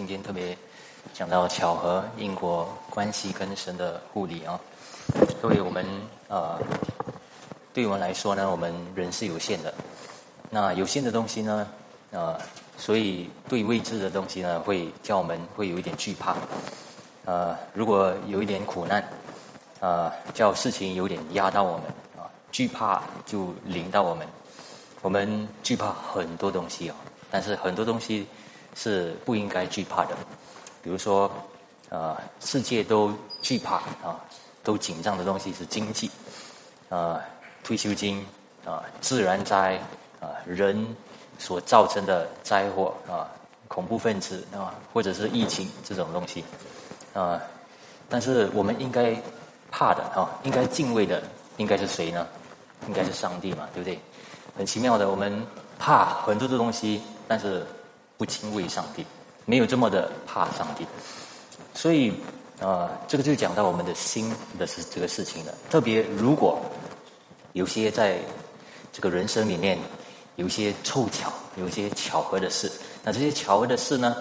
今天特别讲到巧合、因果关系跟神的护理啊。各位，我们呃，对我们来说呢，我们人是有限的。那有限的东西呢，呃，所以对未知的东西呢，会叫我们会有一点惧怕。呃，如果有一点苦难，呃，叫事情有点压到我们啊，惧怕就临到我们。我们惧怕很多东西哦，但是很多东西是不应该惧怕的。比如说，呃，世界都惧怕啊，都紧张的东西是经济，呃，退休金啊，自然灾啊，人所造成的灾祸啊，恐怖分子啊，或者是疫情这种东西啊，但是我们应该怕的啊，应该敬畏的，应该是谁呢？应该是上帝嘛，对不对？很奇妙的，我们怕很多的东西，但是不敬畏上帝，没有这么的怕上帝。所以，呃，这个就讲到我们的心的事这个事情了。特别如果有些在这个人生里面有些凑巧、有些巧合的事，那这些巧合的事呢，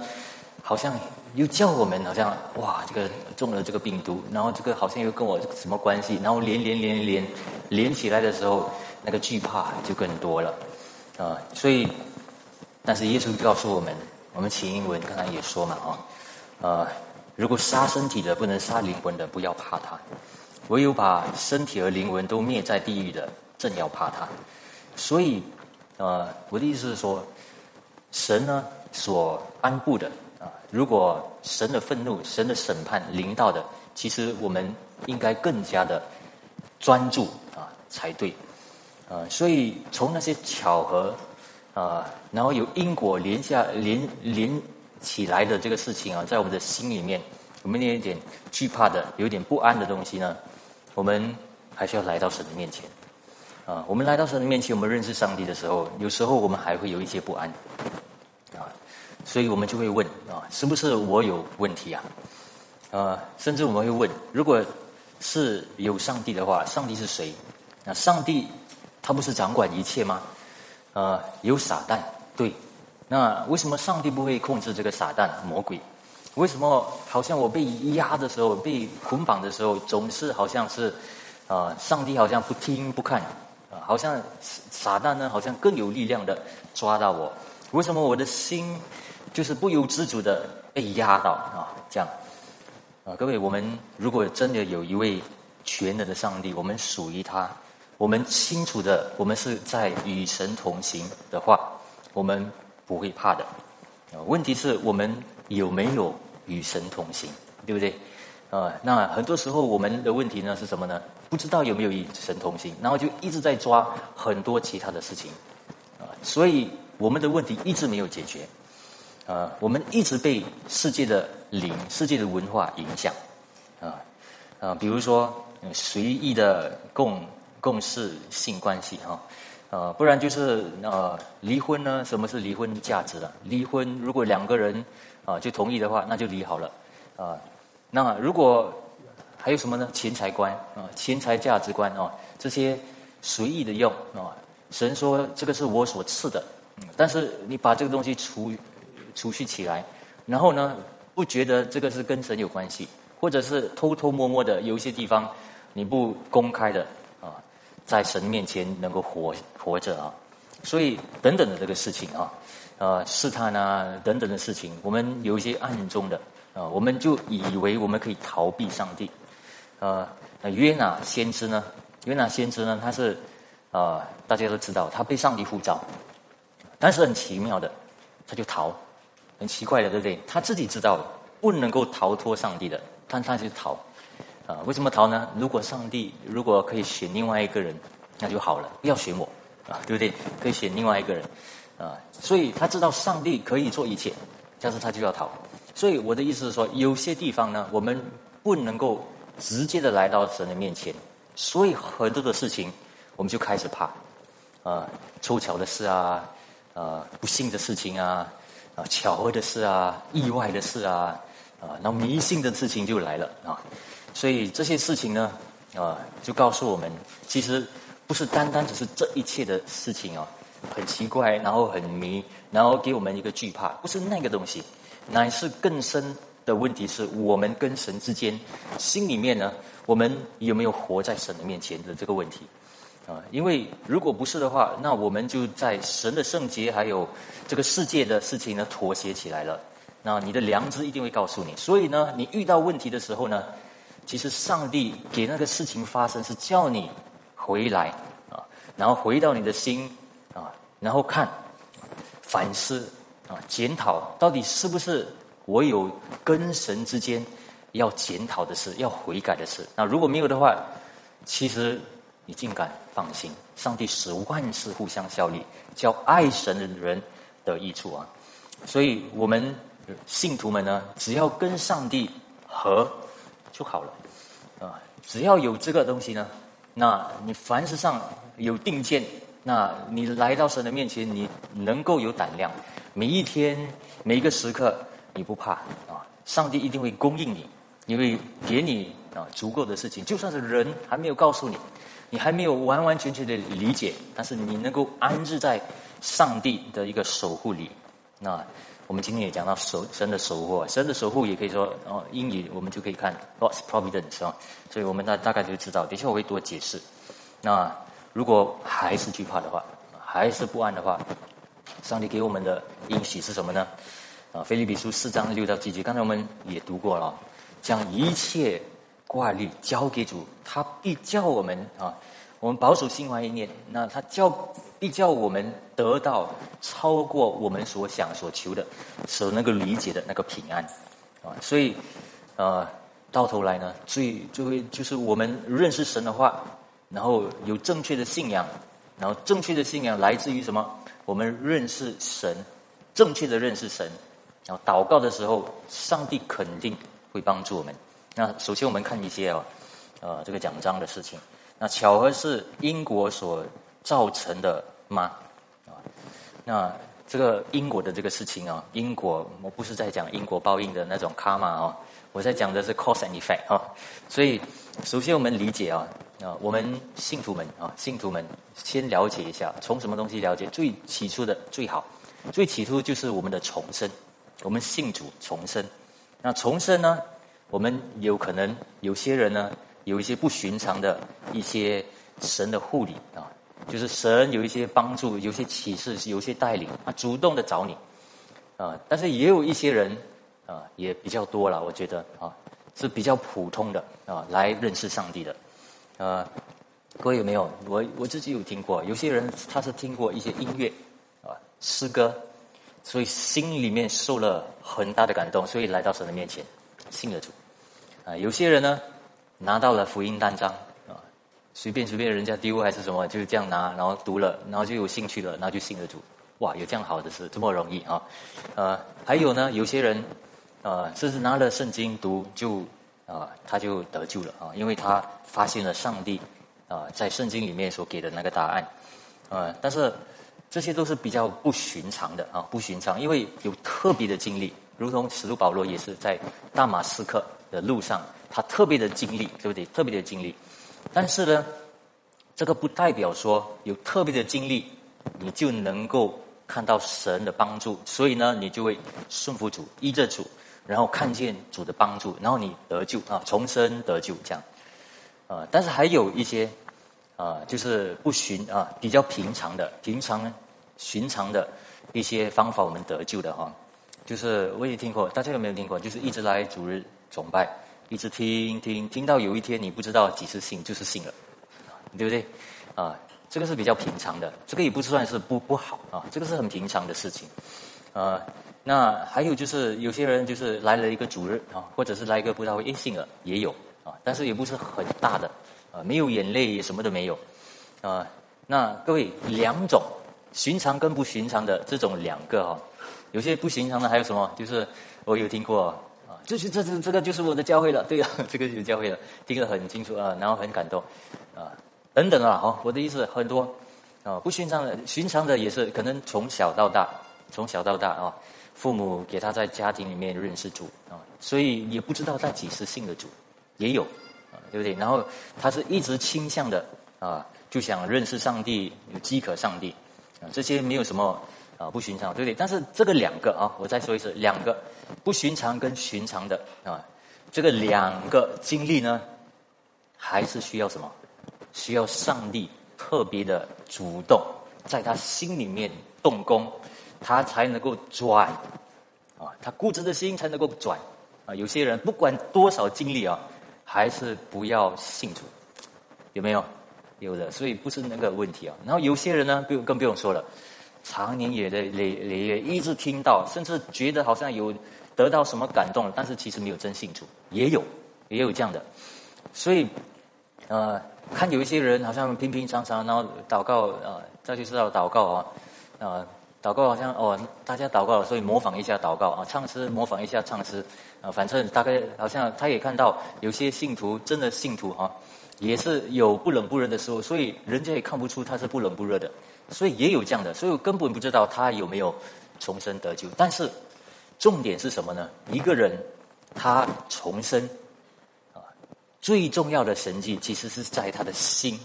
好像又叫我们好像哇，这个中了这个病毒，然后这个好像又跟我什么关系，然后连连连连连起来的时候。那个惧怕就更多了，啊，所以，但是耶稣告诉我们，我们起英文刚才也说嘛，啊，呃，如果杀身体的不能杀灵魂的，不要怕他；唯有把身体和灵魂都灭在地狱的，正要怕他。所以，呃，我的意思是说，神呢所安布的啊，如果神的愤怒、神的审判临到的，其实我们应该更加的专注啊才对。啊，所以从那些巧合，啊，然后有因果连下连连起来的这个事情啊，在我们的心里面，我们有一点惧怕的、有点不安的东西呢，我们还是要来到神的面前。啊，我们来到神的面前，我们认识上帝的时候，有时候我们还会有一些不安。啊，所以我们就会问啊，是不是我有问题啊？啊，甚至我们会问，如果是有上帝的话，上帝是谁？那上帝？他不是掌管一切吗？呃，有撒旦，对。那为什么上帝不会控制这个撒旦魔鬼？为什么好像我被压的时候、被捆绑的时候，总是好像是，啊，上帝好像不听不看，啊，好像撒旦呢，好像更有力量的抓到我。为什么我的心就是不由自主的被压到啊？这样，啊，各位，我们如果真的有一位全能的上帝，我们属于他。我们清楚的，我们是在与神同行的话，我们不会怕的。问题是我们有没有与神同行，对不对？啊，那很多时候我们的问题呢是什么呢？不知道有没有与神同行，然后就一直在抓很多其他的事情，啊，所以我们的问题一直没有解决。啊，我们一直被世界的灵、世界的文化影响，啊啊，比如说随意的供。共事性关系哈，呃，不然就是呃离婚呢？什么是离婚价值啊？离婚如果两个人啊就同意的话，那就离好了啊。那如果还有什么呢？钱财观啊，钱财价值观啊，这些随意的用啊。神说这个是我所赐的，嗯但是你把这个东西储储蓄起来，然后呢不觉得这个是跟神有关系，或者是偷偷摸摸的有一些地方你不公开的。在神面前能够活活着啊，所以等等的这个事情啊，呃试探啊等等的事情，我们有一些暗中的啊，我们就以为我们可以逃避上帝。呃，那约拿先知呢？约拿先知呢？他是啊，大家都知道，他被上帝呼召，但是很奇妙的，他就逃，很奇怪的，对不对？他自己知道不能够逃脱上帝的，但他就逃。啊，为什么逃呢？如果上帝如果可以选另外一个人，那就好了，不要选我，啊，对不对？可以选另外一个人，啊，所以他知道上帝可以做一切，但是他就要逃。所以我的意思是说，有些地方呢，我们不能够直接的来到神的面前，所以很多的事情我们就开始怕，啊，凑巧的事啊，啊，不幸的事情啊，啊，巧合的事啊，意外的事啊，啊，然后迷信的事情就来了啊。所以这些事情呢，啊，就告诉我们，其实不是单单只是这一切的事情啊，很奇怪，然后很迷，然后给我们一个惧怕，不是那个东西，乃是更深的问题是我们跟神之间心里面呢，我们有没有活在神的面前的这个问题啊？因为如果不是的话，那我们就在神的圣洁还有这个世界的事情呢妥协起来了。那你的良知一定会告诉你，所以呢，你遇到问题的时候呢，其实上帝给那个事情发生是叫你回来啊，然后回到你的心啊，然后看反思啊，检讨到底是不是我有跟神之间要检讨的事，要悔改的事。那如果没有的话，其实你尽敢放心，上帝使万事互相效力，叫爱神的人得益处啊。所以我们。信徒们呢，只要跟上帝和就好了，啊，只要有这个东西呢，那你凡事上有定见，那你来到神的面前，你能够有胆量，每一天每一个时刻你不怕啊，上帝一定会供应你，因为给你啊足够的事情，就算是人还没有告诉你，你还没有完完全全的理解，但是你能够安置在上帝的一个守护里，那。我们今天也讲到守神的守护，神的守护也可以说哦，英语我们就可以看 God's providence 啊，所以我们大大概就知道。等下我会多解释。那如果还是惧怕的话，还是不安的话，上帝给我们的应许是什么呢？啊，菲利比书四章六到七节，刚才我们也读过了，将一切挂虑交给主，他必叫我们啊。我们保守心怀意念，那他叫必叫我们得到超过我们所想所求的，所能够理解的那个平安，啊，所以，呃，到头来呢，最就会就是我们认识神的话，然后有正确的信仰，然后正确的信仰来自于什么？我们认识神，正确的认识神，然后祷告的时候，上帝肯定会帮助我们。那首先我们看一些啊，呃，这个奖章的事情。那巧合是英国所造成的吗？啊，那这个因果的这个事情啊，因果我不是在讲因果报应的那种卡嘛哦，我在讲的是 cause and effect 啊。所以首先我们理解啊啊，我们信徒们啊，信徒们先了解一下，从什么东西了解？最起初的最好，最起初就是我们的重生，我们信主重生。那重生呢，我们有可能有些人呢。有一些不寻常的一些神的护理啊，就是神有一些帮助，有些启示，有些带领啊，主动的找你啊。但是也有一些人啊，也比较多了，我觉得啊，是比较普通的啊，来认识上帝的啊。各位有没有？我我自己有听过，有些人他是听过一些音乐啊，诗歌，所以心里面受了很大的感动，所以来到神的面前信了主啊。有些人呢。拿到了福音单张，随便随便人家丢还是什么，就是这样拿，然后读了，然后就有兴趣了，然后就信了主。哇，有这样好的事，这么容易啊？呃，还有呢，有些人，呃，甚至拿了圣经读，就啊，他就得救了啊，因为他发现了上帝啊，在圣经里面所给的那个答案。呃，但是这些都是比较不寻常的啊，不寻常，因为有特别的经历，如同使徒保罗也是在大马士克的路上。他特别的经历，对不对？特别的经历，但是呢，这个不代表说有特别的经历，你就能够看到神的帮助。所以呢，你就会顺服主，依着主，然后看见主的帮助，然后你得救啊，重生得救这样。啊，但是还有一些啊，就是不寻啊，比较平常的、平常寻常的一些方法，我们得救的哈。就是我也听过，大家有没有听过？就是一直来主日崇拜。一直听听听到有一天你不知道几时信就是信了，对不对？啊，这个是比较平常的，这个也不算是不不好啊，这个是很平常的事情。啊，那还有就是有些人就是来了一个主日啊，或者是来一个不知道会信了也有啊，但是也不是很大的啊，没有眼泪什么都没有啊。那各位两种寻常跟不寻常的这种两个哈，有些不寻常的还有什么？就是我有听过。这是这这这个就是我的教会了，对呀，这个就是教会了，听得很清楚啊，然后很感动，啊，等等啊，好，我的意思很多，啊，不寻常的，寻常的也是可能从小到大，从小到大啊，父母给他在家庭里面认识主啊，所以也不知道他几时信的主，也有，啊，对不对？然后他是一直倾向的啊，就想认识上帝，有饥渴上帝，啊，这些没有什么啊，不寻常，对不对？但是这个两个啊，我再说一次，两个不寻常跟寻常的啊，这个两个经历呢，还是需要什么？需要上帝特别的主动，在他心里面动工，他才能够转啊，他固执的心才能够转啊。有些人不管多少经历啊，还是不要信主，有没有？有的，所以不是那个问题啊。然后有些人呢，不用更不用说了。常年也的累累月一直听到，甚至觉得好像有得到什么感动，但是其实没有真信主，也有也有这样的。所以，呃，看有一些人好像平平常常，然后祷告啊，再就知道祷告啊，啊，祷告好像哦，大家祷告，所以模仿一下祷告啊，唱诗模仿一下唱诗啊，反正大概好像他也看到有些信徒真的信徒哈，也是有不冷不热的时候，所以人家也看不出他是不冷不热的。所以也有这样的，所以我根本不知道他有没有重生得救。但是重点是什么呢？一个人他重生啊，最重要的神迹其实是在他的心，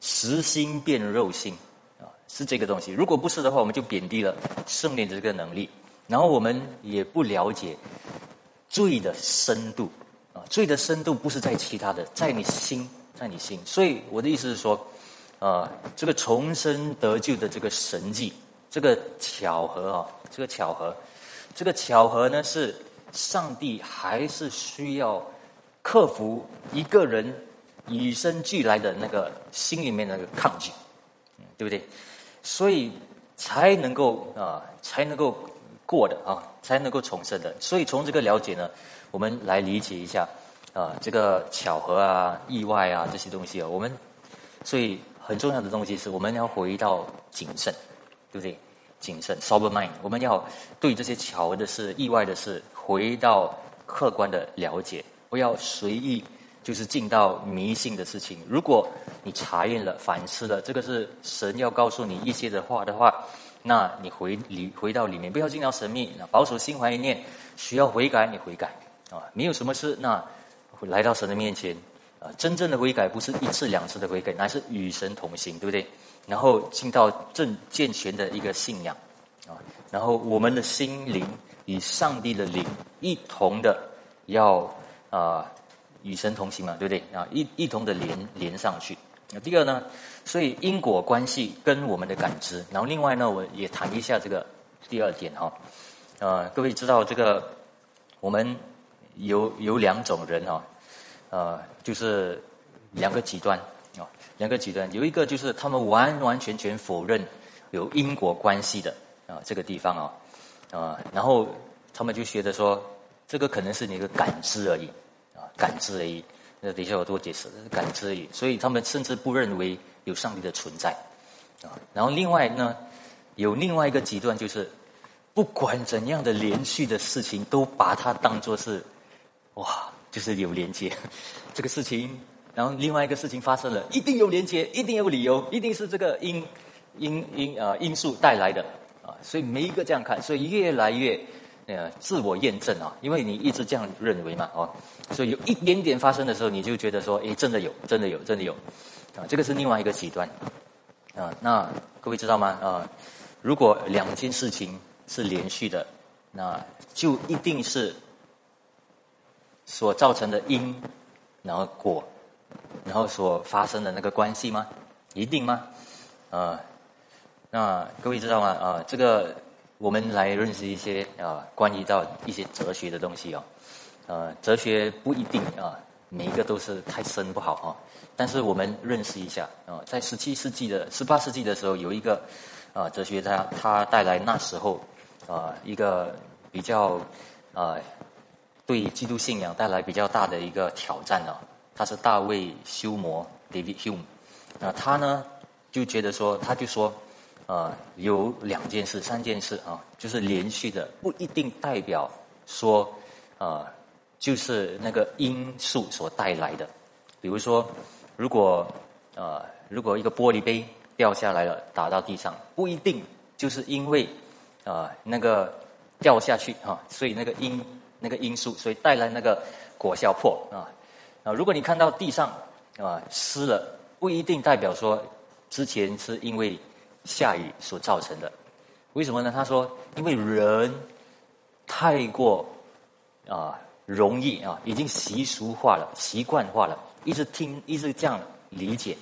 实心变肉心啊，是这个东西。如果不是的话，我们就贬低了圣灵的这个能力，然后我们也不了解罪的深度啊，罪的深度不是在其他的，在你心，在你心。所以我的意思是说。啊，这个重生得救的这个神迹，这个巧合啊，这个巧合，这个巧合呢，是上帝还是需要克服一个人与生俱来的那个心里面那个抗拒，对不对？所以才能够啊，才能够过的啊，才能够重生的。所以从这个了解呢，我们来理解一下啊，这个巧合啊、意外啊这些东西啊，我们所以。很重要的东西是，我们要回到谨慎，对不对？谨慎，sober mind。我们要对这些巧合的事、意外的事，回到客观的了解，不要随意就是进到迷信的事情。如果你查验了、反思了，这个是神要告诉你一些的话的话，那你回里回到里面，不要进到神秘，那保守心怀一念，需要悔改，你悔改啊，没有什么事，那来到神的面前。啊，真正的悔改不是一次两次的悔改，乃是与神同行，对不对？然后进到正健全的一个信仰，啊，然后我们的心灵与上帝的灵一同的要啊与神同行嘛，对不对？啊，一一同的连连上去。那第二呢，所以因果关系跟我们的感知，然后另外呢，我也谈一下这个第二点哈。呃，各位知道这个我们有有两种人哈。呃，就是两个极端，两个极端，有一个就是他们完完全全否认有因果关系的啊，这个地方啊，啊，然后他们就觉得说，这个可能是你的感知而已啊，感知而已。那等一下我多解释，感知而已。所以他们甚至不认为有上帝的存在啊。然后另外呢，有另外一个极端，就是不管怎样的连续的事情，都把它当作是哇。就是有连接，这个事情，然后另外一个事情发生了，一定有连接，一定有理由，一定是这个因因因啊因素带来的啊，所以每一个这样看，所以越来越呃自我验证啊，因为你一直这样认为嘛哦，所以有一点点发生的时候，你就觉得说，哎，真的有，真的有，真的有，啊，这个是另外一个极端啊。那各位知道吗？啊，如果两件事情是连续的，那就一定是。所造成的因，然后果，然后所发生的那个关系吗？一定吗？啊，那各位知道吗？啊，这个我们来认识一些啊，关于到一些哲学的东西哦。呃，哲学不一定啊，每一个都是太深不好哈。但是我们认识一下啊，在十七世纪的、十八世纪的时候，有一个啊哲学家，他带来那时候啊一个比较啊。对基督信仰带来比较大的一个挑战呢，他是大卫休谟 David Hume，那他呢就觉得说，他就说，呃，有两件事、三件事啊，就是连续的，不一定代表说，呃，就是那个因素所带来的。比如说，如果呃，如果一个玻璃杯掉下来了，打到地上，不一定就是因为啊那个掉下去啊，所以那个因。那个因素，所以带来那个果效破啊如果你看到地上啊湿了，不一定代表说之前是因为下雨所造成的。为什么呢？他说，因为人太过啊容易啊，已经习俗化了、习惯化了，一直听、一直这样理解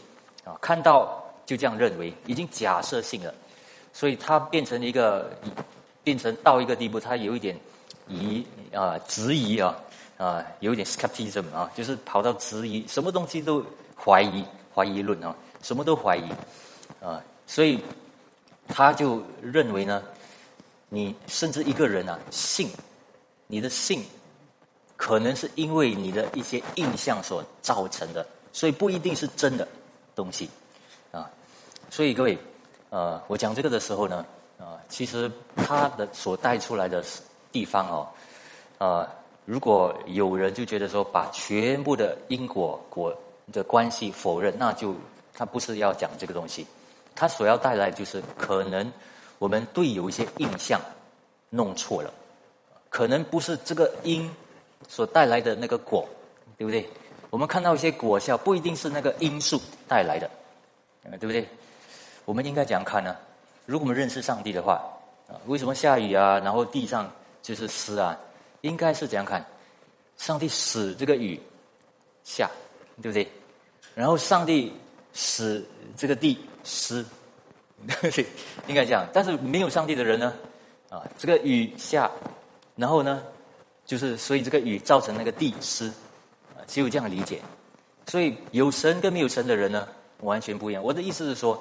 啊，看到就这样认为，已经假设性了，所以他变成一个，变成到一个地步，他有一点疑啊质疑啊。啊，有一点 skepticism 啊，就是跑到质疑，什么东西都怀疑、怀疑论啊，什么都怀疑啊，所以。他就认为呢，你甚至一个人啊，信，你的信，可能是因为你的一些印象所造成的，所以不一定是真的东西，啊，所以各位，呃，我讲这个的时候呢，啊，其实他的所带出来的地方哦，啊，如果有人就觉得说把全部的因果果的关系否认，那就他不是要讲这个东西。他所要带来就是可能我们对有一些印象弄错了，可能不是这个因所带来的那个果，对不对？我们看到一些果效，不一定是那个因素带来的，对不对？我们应该怎样看呢？如果我们认识上帝的话，为什么下雨啊？然后地上就是湿啊？应该是怎样看？上帝使这个雨下，对不对？然后上帝使这个地。湿，对应该这样。但是没有上帝的人呢？啊，这个雨下，然后呢，就是所以这个雨造成那个地湿，啊，只有这样理解。所以有神跟没有神的人呢，完全不一样。我的意思是说，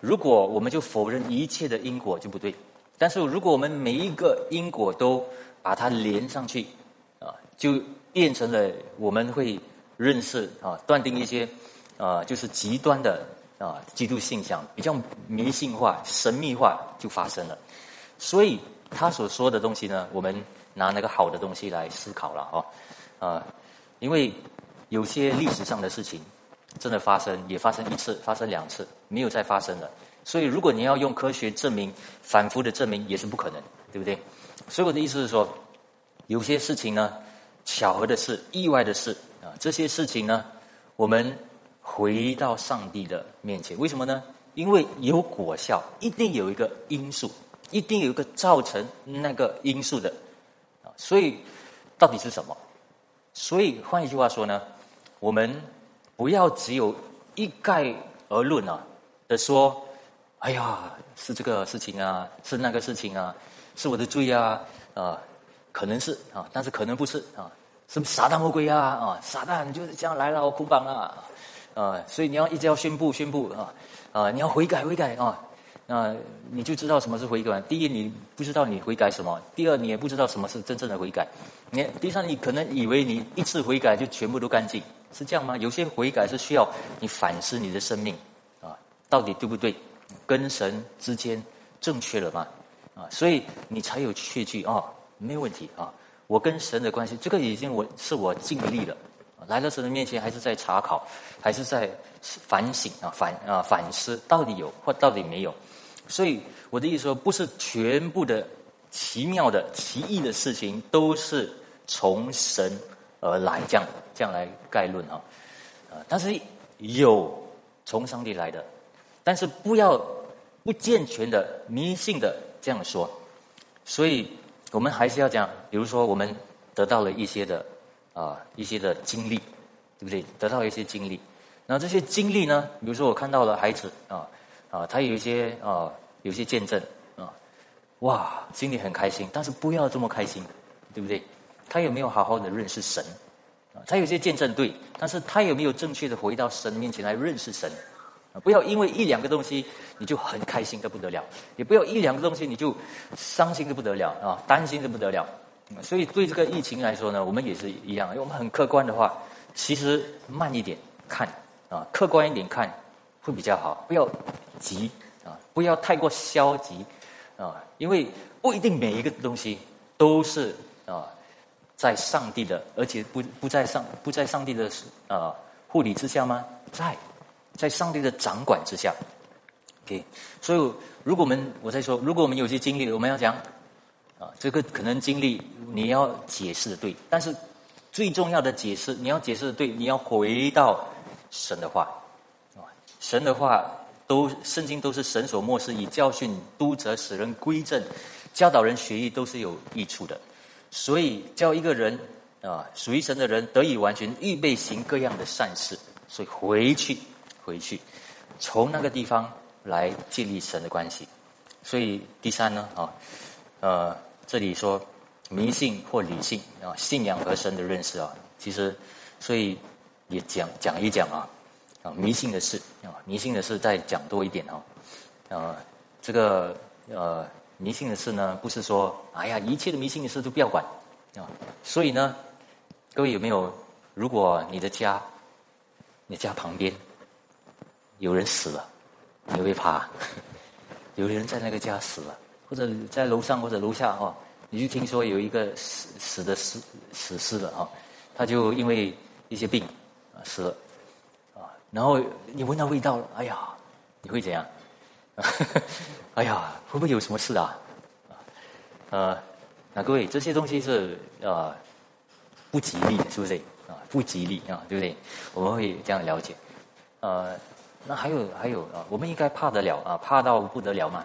如果我们就否认一切的因果就不对。但是如果我们每一个因果都把它连上去，啊，就变成了我们会认识啊，断定一些啊，就是极端的。啊，基督信仰比较迷信化、神秘化就发生了，所以他所说的东西呢，我们拿那个好的东西来思考了哦，啊，因为有些历史上的事情真的发生，也发生一次、发生两次，没有再发生了。所以如果你要用科学证明、反复的证明，也是不可能，对不对？所以我的意思是说，有些事情呢，巧合的事、意外的事啊，这些事情呢，我们。回到上帝的面前，为什么呢？因为有果效，一定有一个因素，一定有一个造成那个因素的啊。所以到底是什么？所以换一句话说呢，我们不要只有一概而论啊的说，哎呀，是这个事情啊，是那个事情啊，是我的罪啊啊，可能是啊，但是可能不是啊，是不是撒旦魔鬼啊啊？撒旦就是这样来了，我捆绑了。啊，所以你要一直要宣布宣布啊，啊，你要悔改悔改啊，那你就知道什么是悔改。第一，你不知道你悔改什么；第二，你也不知道什么是真正的悔改。你第三，你可能以为你一次悔改就全部都干净，是这样吗？有些悔改是需要你反思你的生命啊，到底对不对？跟神之间正确了吗？啊，所以你才有确据啊，没有问题啊，我跟神的关系，这个已经我是我尽力了。来到神的面前，还是在查考，还是在反省啊反啊反思，到底有或到底没有？所以我的意思说，不是全部的奇妙的奇异的事情都是从神而来，这样这样来概论啊啊！但是有从上帝来的，但是不要不健全的迷信的这样说。所以我们还是要讲，比如说我们得到了一些的。啊，一些的经历，对不对？得到一些经历，那这些经历呢？比如说，我看到了孩子啊啊，他有一些啊，有些见证啊，哇，心里很开心。但是不要这么开心，对不对？他有没有好好的认识神？他有些见证对，但是他有没有正确的回到神面前来认识神？不要因为一两个东西你就很开心的不得了，也不要一两个东西你就伤心的不得了啊，担心的不得了。所以对这个疫情来说呢，我们也是一样。因为我们很客观的话，其实慢一点看啊，客观一点看会比较好。不要急啊，不要太过消极啊，因为不一定每一个东西都是啊，在上帝的，而且不不在上不在上帝的啊护理之下吗？在，在上帝的掌管之下。OK，所以如果我们我在说，如果我们有些经历，我们要讲。啊，这个可能经历你要解释的对，但是最重要的解释你要解释的对，你要回到神的话，啊，神的话都圣经都是神所漠视，以教训、督责、使人归正、教导人学艺，都是有益处的。所以叫一个人啊，属于神的人得以完全预备行各样的善事，所以回去，回去，从那个地方来建立神的关系。所以第三呢，啊，呃，这里说迷信或理性啊，信仰和神的认识啊，其实，所以也讲讲一讲啊，啊，迷信的事啊，迷信的事再讲多一点啊，呃，这个呃，迷信的事呢，不是说哎呀，一切的迷信的事都不要管啊，所以呢，各位有没有，如果你的家，你家旁边有人死了，你会怕？有人在那个家死了，或者在楼上或者楼下哦，你就听说有一个死死的死死尸了啊，他就因为一些病啊死了啊，然后你闻到味道了，哎呀，你会怎样？哎呀，会不会有什么事啊？呃，那各位这些东西是呃不吉利的，是不是啊？不吉利啊，对不对？我们会这样了解，呃。那还有还有啊，我们应该怕得了啊，怕到不得了嘛，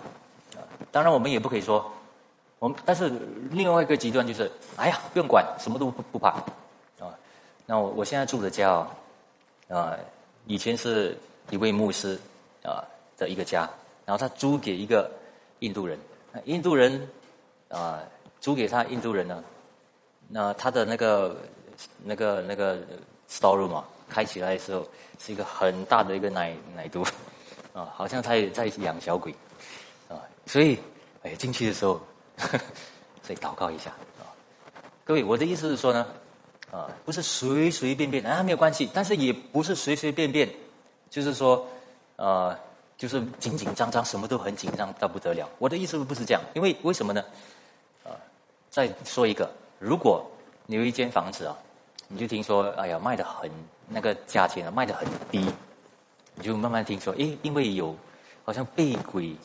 啊，当然我们也不可以说，我们但是另外一个极端就是，哎呀，不用管，什么都不不怕，啊，那我我现在住的家啊，以前是一位牧师啊的一个家，然后他租给一个印度人，印度人啊租给他印度人呢，那他的那个那个那个 storeroom 啊。开起来的时候是一个很大的一个奶奶犊，啊，好像他也在养小鬼，啊，所以哎进去的时候，所以祷告一下啊。各位，我的意思是说呢，啊，不是随随便便啊没有关系，但是也不是随随便便，就是说，呃，就是紧紧张张，什么都很紧张到不得了。我的意思不是这样，因为为什么呢？啊，再说一个，如果你有一间房子啊。你就听说，哎呀，卖的很那个价钱啊，卖的很低。你就慢慢听说，诶，因为有好像被鬼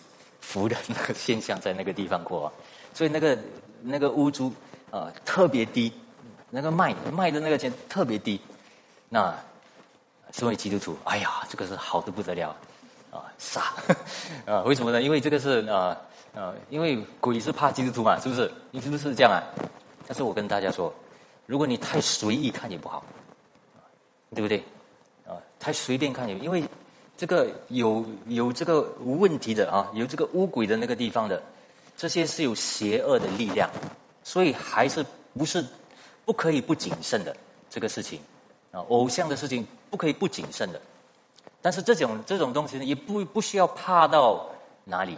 附的那个现象在那个地方过，所以那个那个屋租啊特别低，那个卖卖的那个钱特别低。那身为基督徒，哎呀，这个是好的不得了啊，傻 啊！为什么呢？因为这个是啊啊，因为鬼是怕基督徒嘛，是不是？你是不是这样啊？但是我跟大家说。如果你太随意看也不好，对不对？啊，太随便看有，因为这个有有这个无问题的啊，有这个乌鬼的那个地方的，这些是有邪恶的力量，所以还是不是不可以不谨慎的这个事情啊，偶像的事情不可以不谨慎的，但是这种这种东西呢，也不不需要怕到哪里。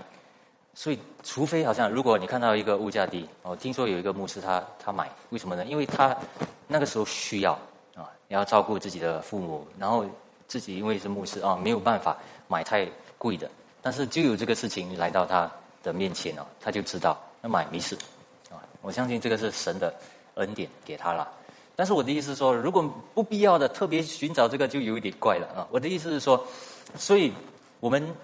所以，除非好像如果你看到一个物价低，哦，听说有一个牧师他他买，为什么呢？因为他那个时候需要啊，要照顾自己的父母，然后自己因为是牧师啊，没有办法买太贵的，但是就有这个事情来到他的面前哦，他就知道那买没事啊。我相信这个是神的恩典给他了。但是我的意思是说，如果不必要的特别寻找这个，就有一点怪了啊。我的意思是说，所以我们。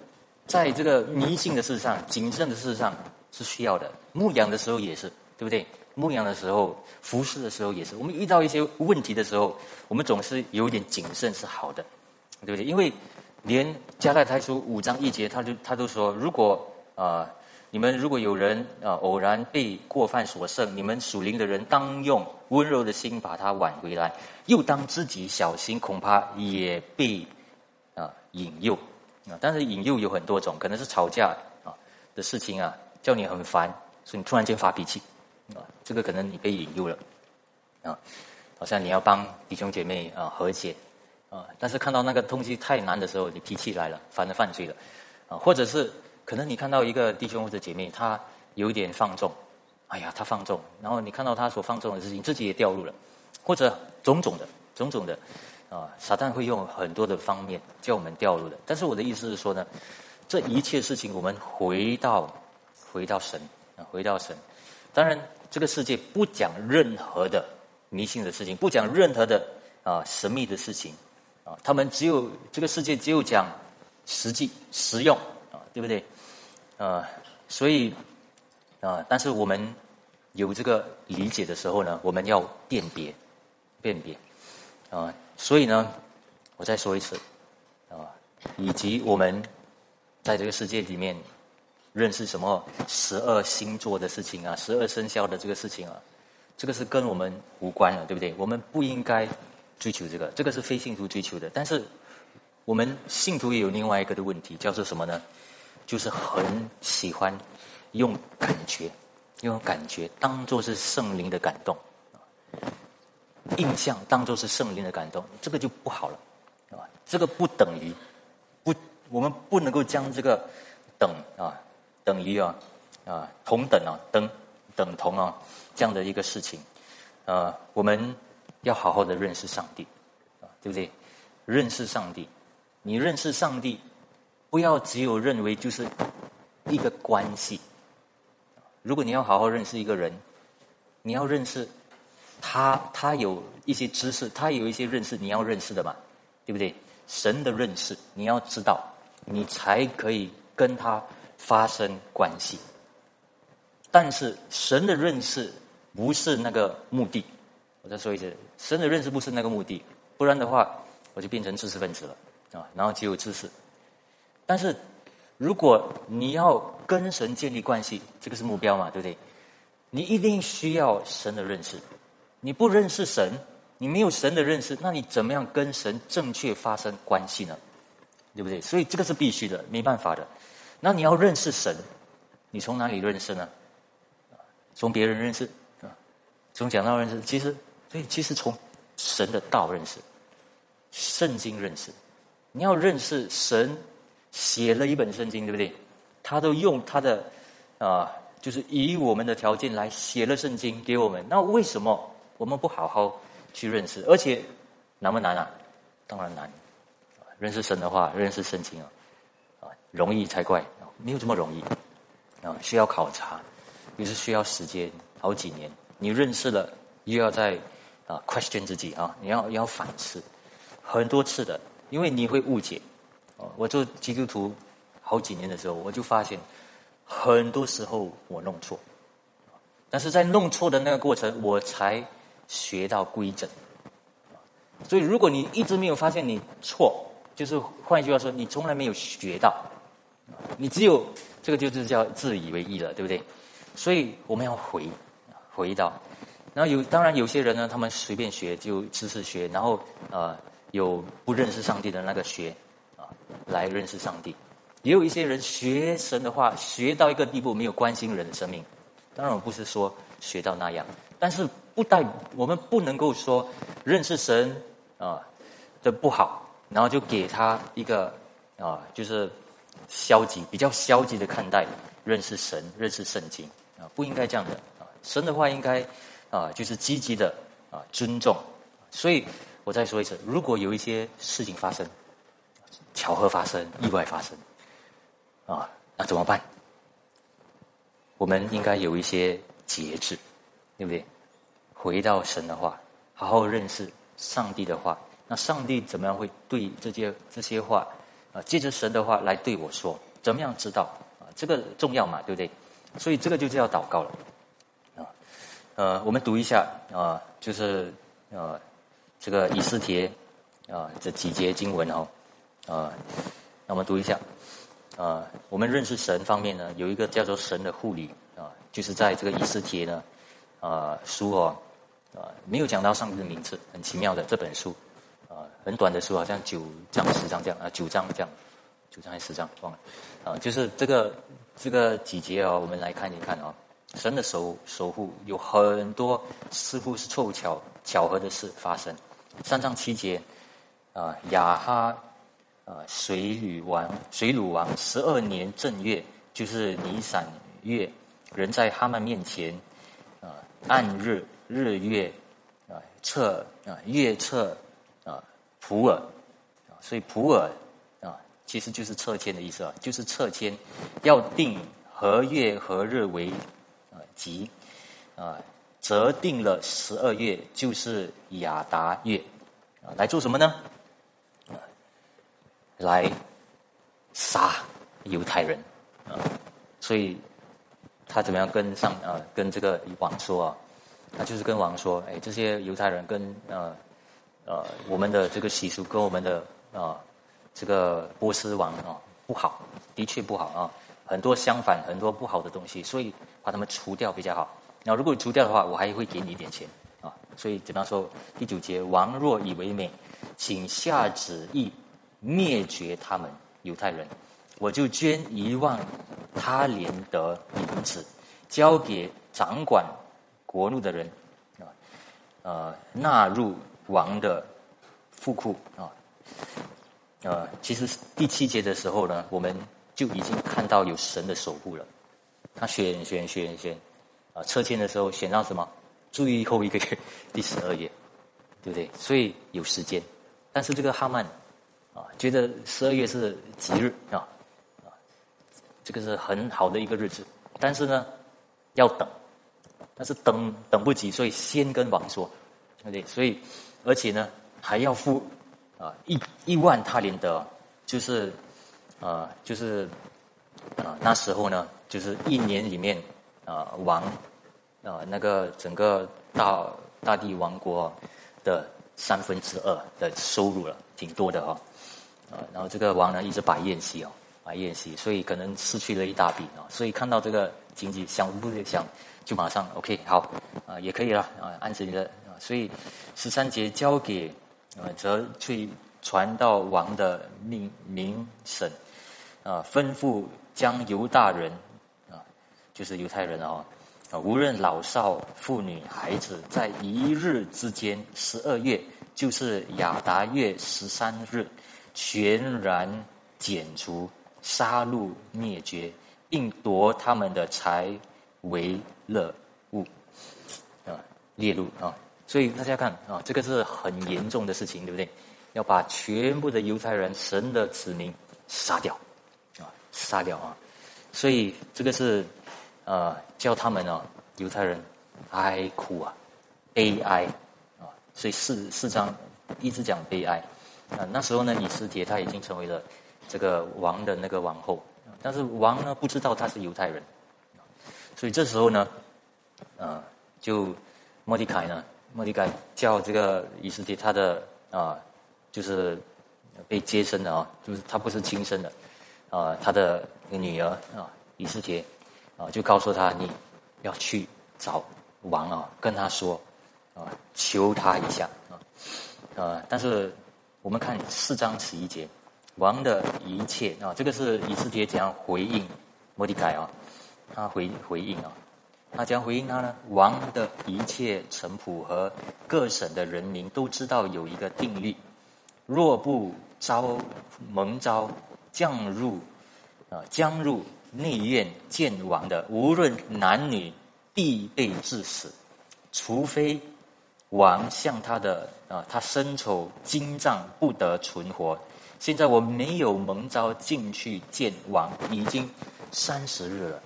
在这个迷信的事上、谨慎的事上是需要的。牧养的时候也是，对不对？牧羊的时候、服侍的时候也是。我们遇到一些问题的时候，我们总是有点谨慎是好的，对不对？因为连加太太书五章一节，他就他都说：如果啊，你们如果有人啊偶然被过犯所胜，你们属灵的人当用温柔的心把他挽回来，又当自己小心，恐怕也被啊引诱。啊，但是引诱有很多种，可能是吵架啊的事情啊，叫你很烦，所以你突然间发脾气，啊，这个可能你被引诱了，啊，好像你要帮弟兄姐妹啊和解，啊，但是看到那个东西太难的时候，你脾气来了，犯了犯罪了，啊，或者是可能你看到一个弟兄或者姐妹他有点放纵，哎呀，他放纵，然后你看到他所放纵的事情，自己也掉入了，或者种种的，种种的。啊，撒旦会用很多的方面叫我们掉入的。但是我的意思是说呢，这一切事情我们回到回到神啊，回到神。当然，这个世界不讲任何的迷信的事情，不讲任何的啊神秘的事情啊。他们只有这个世界只有讲实际实用啊，对不对？啊，所以啊，但是我们有这个理解的时候呢，我们要辨别辨别啊。所以呢，我再说一次，啊，以及我们在这个世界里面认识什么十二星座的事情啊，十二生肖的这个事情啊，这个是跟我们无关了，对不对？我们不应该追求这个，这个是非信徒追求的。但是我们信徒也有另外一个的问题，叫做什么呢？就是很喜欢用感觉，用感觉当做是圣灵的感动，印象当做是圣灵的感动，这个就不好了，啊，这个不等于不，我们不能够将这个等啊等于啊啊同等啊等等同啊这样的一个事情，啊，我们要好好的认识上帝，啊，对不对？认识上帝，你认识上帝。不要只有认为就是一个关系。如果你要好好认识一个人，你要认识他，他有一些知识，他有一些认识，你要认识的嘛，对不对？神的认识你要知道，你才可以跟他发生关系。但是神的认识不是那个目的。我再说一次，神的认识不是那个目的，不然的话我就变成知识分子了啊，然后只有知识。但是，如果你要跟神建立关系，这个是目标嘛，对不对？你一定需要神的认识。你不认识神，你没有神的认识，那你怎么样跟神正确发生关系呢？对不对？所以这个是必须的，没办法的。那你要认识神，你从哪里认识呢？从别人认识啊？从讲道认识？其实，对，其实从神的道认识，圣经认识。你要认识神。写了一本圣经，对不对？他都用他的啊，就是以我们的条件来写了圣经给我们。那为什么我们不好好去认识？而且难不难啊？当然难。认识神的话，认识圣经，啊，容易才怪，没有这么容易啊，需要考察，也是需要时间，好几年。你认识了，又要再啊 question 自己啊，你要要反思很多次的，因为你会误解。我做基督徒好几年的时候，我就发现很多时候我弄错，但是在弄错的那个过程，我才学到规整。所以，如果你一直没有发现你错，就是换句话说，你从来没有学到，你只有这个就是叫自以为意了，对不对？所以我们要回回到，然后有当然有些人呢，他们随便学就知识学，然后呃有不认识上帝的那个学啊。来认识上帝，也有一些人学神的话，学到一个地步，没有关心人的生命。当然，我不是说学到那样，但是不带我们不能够说认识神啊的不好，然后就给他一个啊，就是消极、比较消极的看待认识神、认识圣经啊，不应该这样的啊。神的话应该啊，就是积极的啊，尊重。所以我再说一次，如果有一些事情发生。巧合发生，意外发生，啊，那怎么办？我们应该有一些节制，对不对？回到神的话，好好认识上帝的话。那上帝怎么样会对这些这些话啊？借着神的话来对我说，怎么样知道啊？这个重要嘛，对不对？所以这个就叫祷告了，啊，呃，我们读一下啊，就是呃，这个以斯帖啊这几节经文哦。啊，那我们读一下。啊，我们认识神方面呢，有一个叫做神的护理啊，就是在这个以斯帖呢，啊书哦，啊没有讲到上帝的名字，很奇妙的这本书，啊很短的书，好像九章十章这样啊，九章这样，九章还是十章忘了，啊就是这个这个几节哦，我们来看一看啊，神的守守护有很多似乎是凑巧巧合的事发生，三章七节啊亚哈。啊，水吕王，水鲁王十二年正月，就是尼散月，人在他们面前，啊，按日日月，啊，测啊月测普尔，啊，所以普尔啊，其实就是撤迁的意思啊，就是撤迁，要定何月何日为啊吉，啊，则定了十二月，就是亚达月，啊，来做什么呢？来杀犹太人啊，所以他怎么样跟上啊？跟这个王说啊，他就是跟王说：哎，这些犹太人跟呃呃我们的这个习俗跟我们的啊这个波斯王啊不好，的确不好啊，很多相反，很多不好的东西，所以把他们除掉比较好。那如果除掉的话，我还会给你一点钱啊。所以怎么样说？第九节，王若以为美，请下旨意灭绝他们犹太人，我就捐一万他连得银子，交给掌管国路的人啊，呃，纳入王的富库啊。呃，其实第七节的时候呢，我们就已经看到有神的守护了。他选选选选，啊，撤迁的时候选到什么？最后一个月，第十二页，对不对？所以有时间。但是这个哈曼，啊，觉得十二月是吉日啊，啊，这个是很好的一个日子。但是呢，要等，但是等等不及，所以先跟王说，对不对？所以而且呢，还要付。啊，一一万他连德，就是，啊，就是，啊，那时候呢，就是一年里面，啊，王，啊，那个整个大大地王国的三分之二的收入了，挺多的哦，啊，然后这个王呢一直摆宴席哦，摆宴席，所以可能失去了一大笔啊，所以看到这个经济想不想，就马上 OK 好，啊，也可以了啊，按着你的所以十三节交给。呃，则去传到王的命名审，啊，吩咐将犹大人，啊，就是犹太人啊，啊，无论老少妇女孩子，在一日之间，十二月，就是亚达月十三日，全然剪除、杀戮、灭绝，并夺他们的财为乐物，啊，列入啊。所以大家看啊，这个是很严重的事情，对不对？要把全部的犹太人、神的子民杀掉，啊，杀掉啊！所以这个是呃，叫他们呢，犹太人哀哭啊，悲哀啊！所以四四章一直讲悲哀啊。那时候呢，以斯帖他已经成为了这个王的那个王后，但是王呢不知道他是犹太人，所以这时候呢，呃，就莫迪凯呢。莫迪改叫这个以斯帖，他的啊，就是被接生的啊，就是他不是亲生的啊，他的女儿啊，以斯帖啊，就告诉他你要去找王啊，跟他说啊，求他一下啊，呃，但是我们看四章十一节，王的一切啊，这个是以斯帖怎样回应莫迪改啊，他回回应啊。他将回应他呢？王的一切臣仆和各省的人民都知道有一个定律：若不招蒙招降入啊，将入内院见王的，无论男女，必被致死，除非王向他的啊，他身丑精脏不得存活。现在我没有蒙招进去见王，已经三十日了。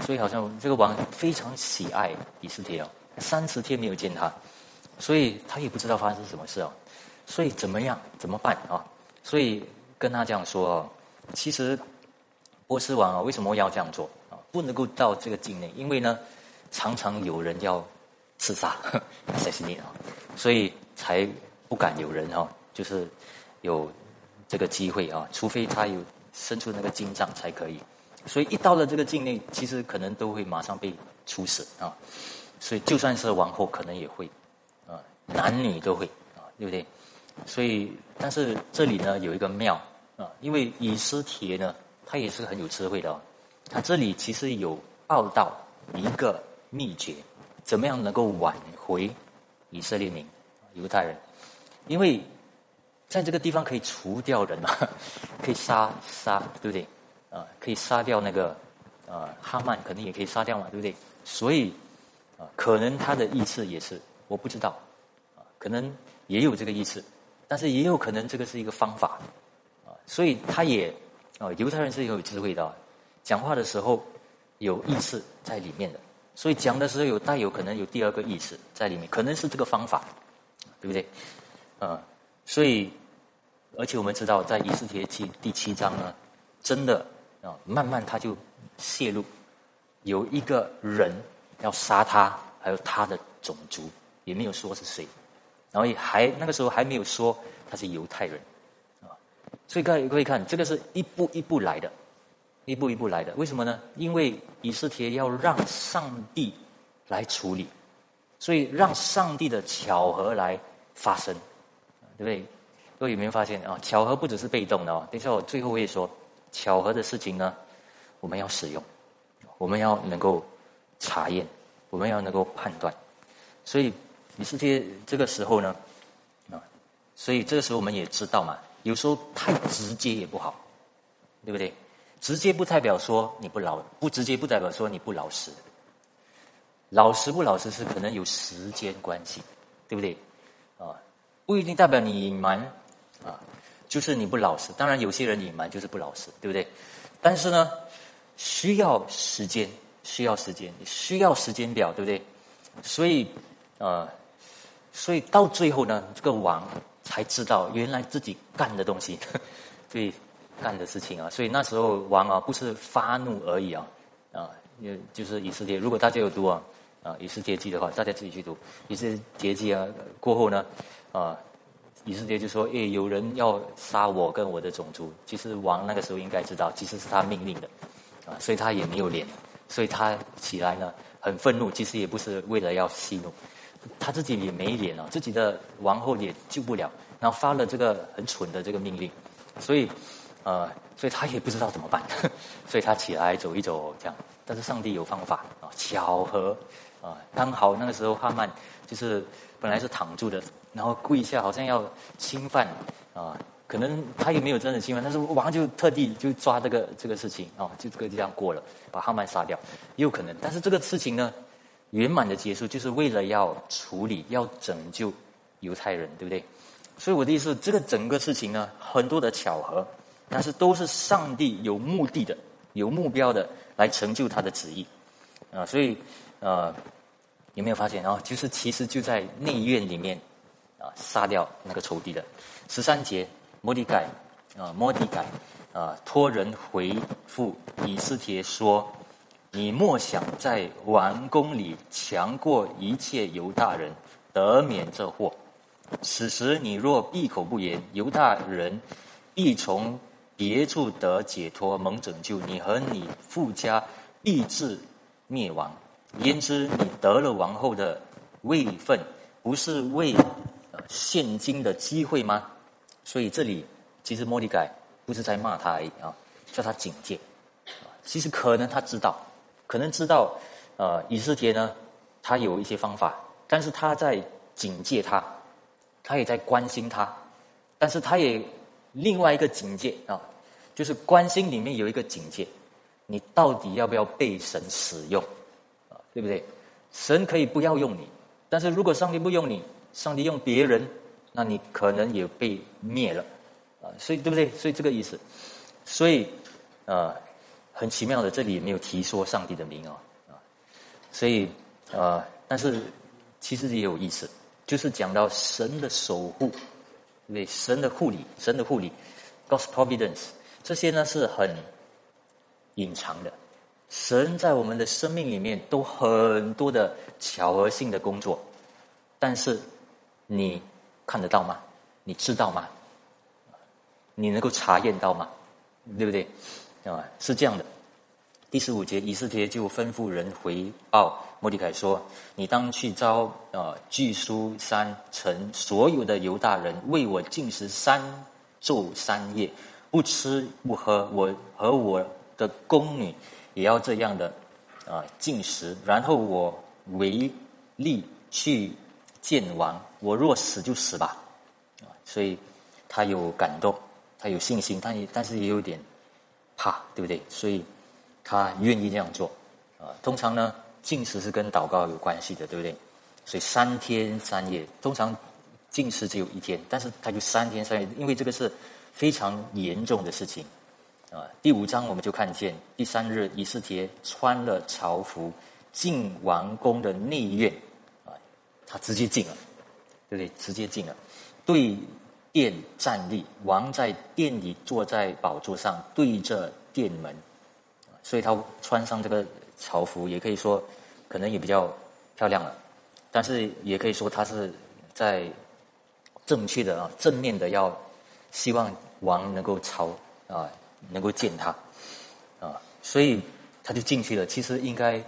所以好像这个王非常喜爱以斯帖哦，三十天没有见他，所以他也不知道发生什么事哦，所以怎么样怎么办啊？所以跟他这样说哦，其实波斯王啊为什么要这样做啊？不能够到这个境内，因为呢常常有人要刺杀，塞西尼啊，所以才不敢有人哈，就是有这个机会啊，除非他有伸出那个金杖才可以。所以一到了这个境内，其实可能都会马上被处死啊。所以就算是王后，可能也会啊，男女都会啊，对不对？所以，但是这里呢有一个妙啊，因为以斯帖呢，他也是很有智慧的哦。他这里其实有报道一个秘诀，怎么样能够挽回以色列民、犹太人？因为在这个地方可以除掉人嘛，可以杀杀，对不对？啊，可以杀掉那个，呃，哈曼，可能也可以杀掉嘛，对不对？所以，啊，可能他的意思也是，我不知道，啊，可能也有这个意思，但是也有可能这个是一个方法，啊，所以他也，啊，犹太人是有智慧的，讲话的时候有意思在里面的，所以讲的时候有带有可能有第二个意思在里面，可能是这个方法，对不对？啊，所以，而且我们知道，在以斯帖记第七章呢，真的。啊，慢慢他就泄露，有一个人要杀他，还有他的种族，也没有说是谁，然后也还那个时候还没有说他是犹太人，啊，所以各位可以看，这个是一步一步来的，一步一步来的。为什么呢？因为以斯帖要让上帝来处理，所以让上帝的巧合来发生，对不对？各位有没有发现啊？巧合不只是被动的哦。等一下我最后会说，巧合的事情呢，我们要使用，我们要能够查验，我们要能够判断。所以以斯帖这个时候呢，啊，所以这个时候我们也知道嘛。有时候太直接也不好，对不对？直接不代表说你不老，不直接不代表说你不老实。老实不老实是可能有时间关系，对不对？啊，不一定代表你隐瞒，就是你不老实。当然，有些人隐瞒就是不老实，对不对？但是呢，需要时间，需要时间，需要时间表，对不对？所以，呃，所以到最后呢，这个王。才知道原来自己干的东西，对干的事情啊，所以那时候王啊不是发怒而已啊，啊，也就是以色列。如果大家有读啊啊以色列记的话，大家自己去读以色列记啊。过后呢，啊以斯帖就说：“诶，有人要杀我跟我的种族。”其实王那个时候应该知道，其实是他命令的啊，所以他也没有脸，所以他起来呢很愤怒，其实也不是为了要息怒。他自己也没脸了，自己的王后也救不了，然后发了这个很蠢的这个命令，所以，呃，所以他也不知道怎么办，所以他起来走一走这样。但是上帝有方法啊，巧合啊，刚好那个时候哈曼就是本来是躺住的，然后跪下好像要侵犯啊，可能他也没有真的侵犯，但是王就特地就抓这个这个事情啊，就这个就这样过了，把哈曼杀掉，也有可能。但是这个事情呢？圆满的结束，就是为了要处理、要拯救犹太人，对不对？所以我的意思，这个整个事情呢，很多的巧合，但是都是上帝有目的的、有目标的来成就他的旨意啊。所以，呃，有没有发现啊？就是其实就在内院里面啊，杀掉那个仇敌的十三节，摩迪改啊，摩迪改啊，托人回复以斯帖说。你莫想在王宫里强过一切犹大人，得免这祸。此时你若闭口不言，犹大人必从别处得解脱，蒙拯救。你和你父家必至灭亡。焉知你得了王后的位分，不是为现今的机会吗？所以这里其实莫迪改不是在骂他而已啊，叫他警戒。其实可能他知道。可能知道，呃，以斯帖呢，他有一些方法，但是他在警戒他，他也在关心他，但是他也另外一个警戒啊，就是关心里面有一个警戒，你到底要不要被神使用，啊，对不对？神可以不要用你，但是如果上帝不用你，上帝用别人，那你可能也被灭了，啊，所以对不对？所以这个意思，所以，呃。很奇妙的，这里也没有提说上帝的名哦，啊，所以呃，但是其实也有意思，就是讲到神的守护，对神的护理，神的护理，God's providence，这些呢是很隐藏的。神在我们的生命里面都很多的巧合性的工作，但是你看得到吗？你知道吗？你能够查验到吗？对不对？啊，是这样的。第十五节，以斯帖就吩咐人回报莫迪凯说：“你当去招啊，巨书山城所有的犹大人，为我进食三昼三夜，不吃不喝。我和我的宫女也要这样的啊进食。然后我唯力去见王。我若死就死吧。”啊，所以他有感动，他有信心，但也但是也有点。怕对不对？所以他愿意这样做啊。通常呢，进食是跟祷告有关系的，对不对？所以三天三夜，通常进食只有一天，但是他就三天三夜，因为这个是非常严重的事情啊。第五章我们就看见，第三日以斯帖穿了朝服进王宫的内院啊，他直接进了，对不对？直接进了，对。殿站立，王在殿里坐在宝座上，对着殿门，所以他穿上这个朝服，也可以说可能也比较漂亮了。但是也可以说他是在正确的啊正面的要希望王能够朝啊，能够见他啊，所以他就进去了。其实应该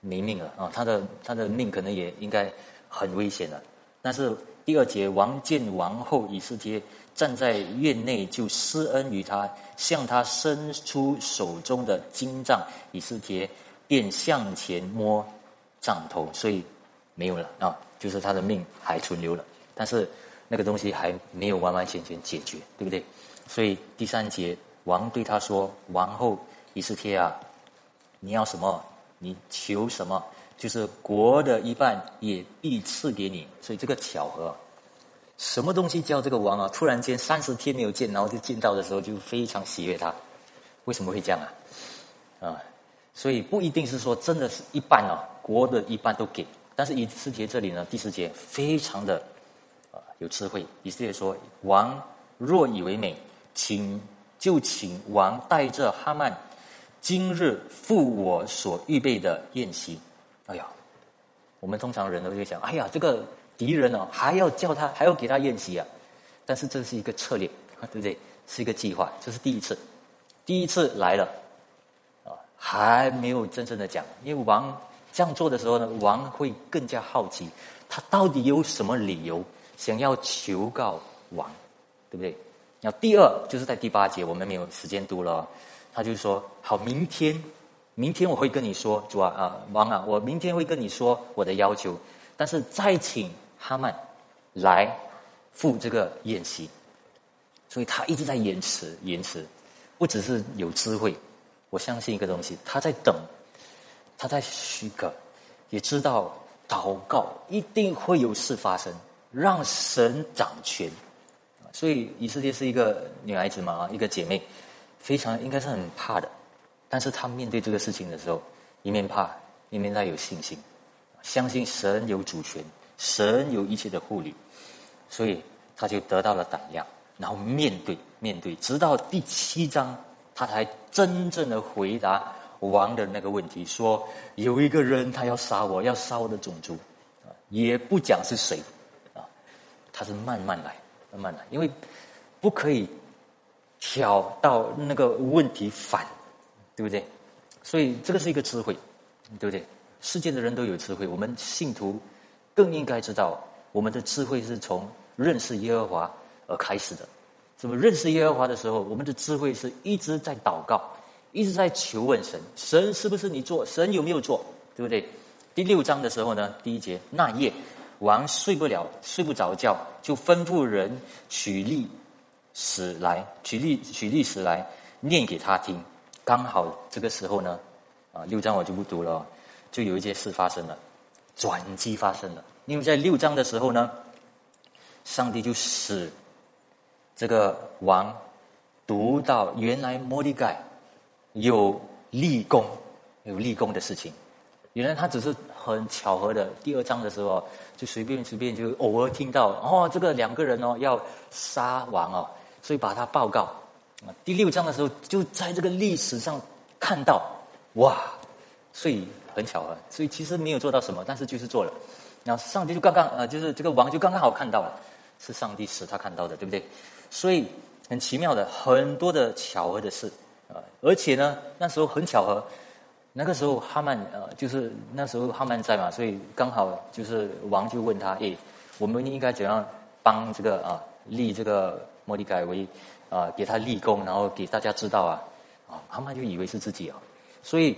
没命了啊，他的他的命可能也应该很危险了。但是第二节，王见王后以斯帖站在院内，就施恩于他，向他伸出手中的金杖，以斯帖便向前摸杖头，所以没有了啊，就是他的命还存留了，但是。那个东西还没有完完全全解决，对不对？所以第三节，王对他说：“王后以斯帖啊，你要什么？你求什么？就是国的一半也必赐给你。”所以这个巧合，什么东西叫这个王啊？突然间三十天没有见，然后就见到的时候就非常喜悦他。为什么会这样啊？啊，所以不一定是说真的是一半啊，国的一半都给。但是以斯帖这里呢，第四节非常的啊。有智慧，以色列说：“王若以为美，请就请王带着哈曼，今日赴我所预备的宴席。”哎呀，我们通常人都会想：“哎呀，这个敌人哦，还要叫他，还要给他宴席啊！”但是这是一个策略，对不对？是一个计划，这是第一次，第一次来了啊，还没有真正的讲。因为王这样做的时候呢，王会更加好奇，他到底有什么理由？想要求告王，对不对？然后第二就是在第八节，我们没有时间读了。他就说：“好，明天，明天我会跟你说，主啊啊，王啊，我明天会跟你说我的要求。但是再请哈曼来赴这个宴席。”所以他一直在延迟，延迟。不只是有智慧，我相信一个东西，他在等，他在许可，也知道祷告一定会有事发生。让神掌权，所以以色列是一个女孩子嘛，一个姐妹，非常应该是很怕的。但是他面对这个事情的时候，一面怕，一面带有信心，相信神有主权，神有一切的护理，所以他就得到了胆量，然后面对面对，直到第七章，他才真正的回答王的那个问题，说有一个人他要杀我，要杀我的种族，也不讲是谁。啊他是慢慢来，慢慢来，因为不可以挑到那个问题反，对不对？所以这个是一个智慧，对不对？世界的人都有智慧，我们信徒更应该知道，我们的智慧是从认识耶和华而开始的。怎么认识耶和华的时候，我们的智慧是一直在祷告，一直在求问神，神是不是你做？神有没有做？对不对？第六章的时候呢，第一节那夜。王睡不了，睡不着觉，就吩咐人取历史来，取历取历史来念给他听。刚好这个时候呢，啊，六章我就不读了，就有一件事发生了，转机发生了。因为在六章的时候呢，上帝就使这个王读到原来摩利盖有立功，有立功的事情。原来他只是很巧合的，第二章的时候就随便随便就偶尔听到哦，这个两个人哦要杀王哦，所以把他报告。第六章的时候就在这个历史上看到，哇，所以很巧合，所以其实没有做到什么，但是就是做了。然后上帝就刚刚呃，就是这个王就刚刚好看到了，是上帝使他看到的，对不对？所以很奇妙的很多的巧合的事啊，而且呢那时候很巧合。那个时候哈曼呃，就是那时候哈曼在嘛，所以刚好就是王就问他，诶，我们应该怎样帮这个啊立这个摩利改为啊给他立功，然后给大家知道啊啊哈曼就以为是自己啊，所以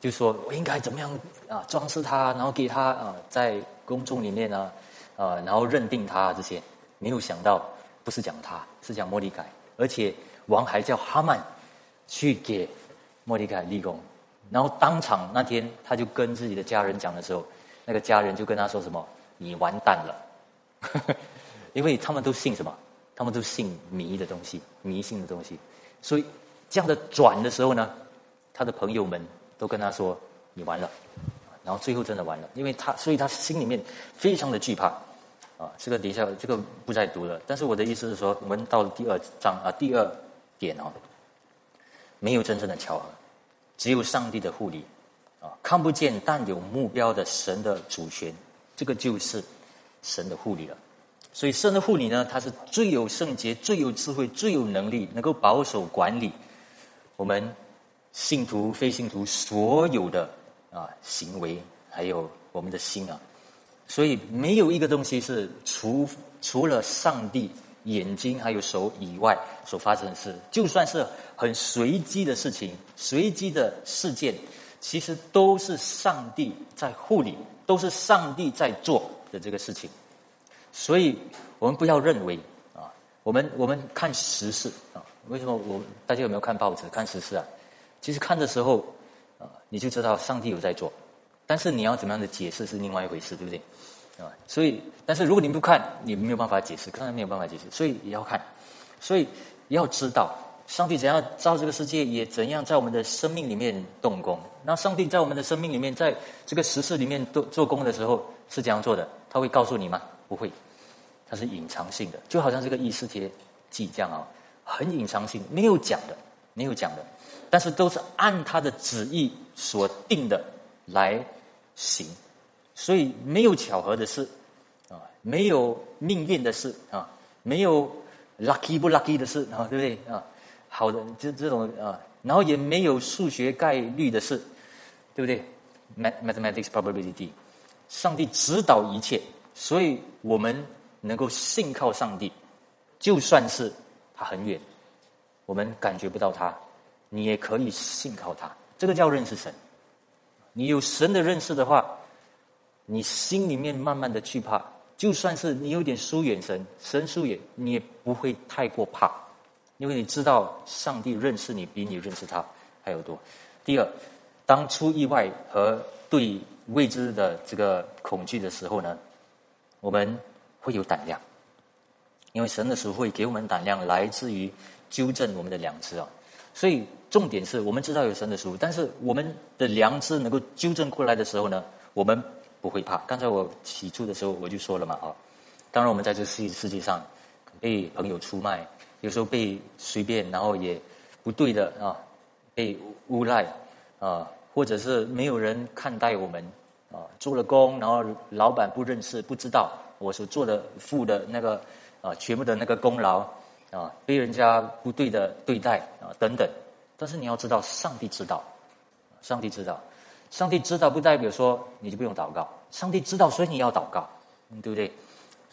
就说我应该怎么样啊装饰他，然后给他啊在公众里面呢啊然后认定他这些，没有想到不是讲他是讲莫利凯，而且王还叫哈曼去给莫利凯立功。然后当场那天，他就跟自己的家人讲的时候，那个家人就跟他说什么：“你完蛋了。” 因为他们都信什么？他们都信迷的东西，迷信的东西。所以这样的转的时候呢，他的朋友们都跟他说：“你完了。”然后最后真的完了，因为他，所以他心里面非常的惧怕。啊，这个底下这个不再读了。但是我的意思是说，我们到了第二章啊，第二点哦，没有真正的巧合。只有上帝的护理，啊，看不见但有目标的神的主权，这个就是神的护理了。所以圣的护理呢，它是最有圣洁、最有智慧、最有能力，能够保守管理我们信徒、非信徒所有的啊行为，还有我们的心啊。所以没有一个东西是除除了上帝眼睛还有手以外所发生的事，就算是很随机的事情、随机的事件，其实都是上帝在护理，都是上帝在做的这个事情。所以我们不要认为啊，我们我们看时事啊，为什么我大家有没有看报纸看时事啊？其实看的时候啊，你就知道上帝有在做，但是你要怎么样的解释是另外一回事，对不对？啊，所以，但是如果你不看，你没有办法解释，当然没有办法解释，所以也要看，所以要知道上帝怎样造这个世界，也怎样在我们的生命里面动工。那上帝在我们的生命里面，在这个实事里面做做工的时候是怎样做的？他会告诉你吗？不会，它是隐藏性的，就好像这个《意思帖记》这样啊，很隐藏性，没有讲的，没有讲的，但是都是按他的旨意所定的来行。所以没有巧合的事，啊，没有命运的事啊，没有 lucky 不 lucky 的事啊，对不对啊？好的，这这种啊，然后也没有数学概率的事，对不对？mathematics probability，上帝指导一切，所以我们能够信靠上帝，就算是他很远，我们感觉不到他，你也可以信靠他。这个叫认识神。你有神的认识的话。你心里面慢慢的惧怕，就算是你有点疏远神，神疏远，你也不会太过怕，因为你知道上帝认识你比你认识他还要多。第二，当出意外和对未知的这个恐惧的时候呢，我们会有胆量，因为神的时候会给我们胆量，来自于纠正我们的良知啊。所以重点是我们知道有神的书，但是我们的良知能够纠正过来的时候呢，我们。不会怕。刚才我起初的时候我就说了嘛，啊，当然我们在这世世界上被朋友出卖，有时候被随便，然后也不对的啊，被诬赖啊，或者是没有人看待我们啊，做了工，然后老板不认识，不知道我所做的负的那个啊，全部的那个功劳啊，被人家不对的对待啊，等等。但是你要知道，上帝知道，上帝知道。上帝知道不代表说你就不用祷告。上帝知道，所以你要祷告，对不对？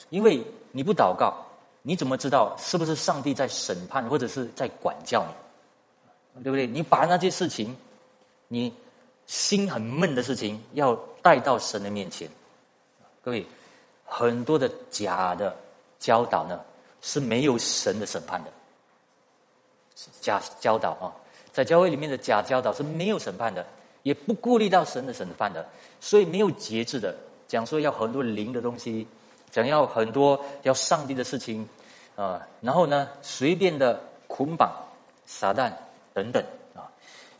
因为你不祷告，你怎么知道是不是上帝在审判或者是在管教你？对不对？你把那些事情，你心很闷的事情，要带到神的面前。各位，很多的假的教导呢，是没有神的审判的。假教导啊，在教会里面的假教导是没有审判的。也不顾虑到神的审判的，所以没有节制的讲说要很多灵的东西，讲要很多要上帝的事情，啊，然后呢随便的捆绑撒旦等等啊，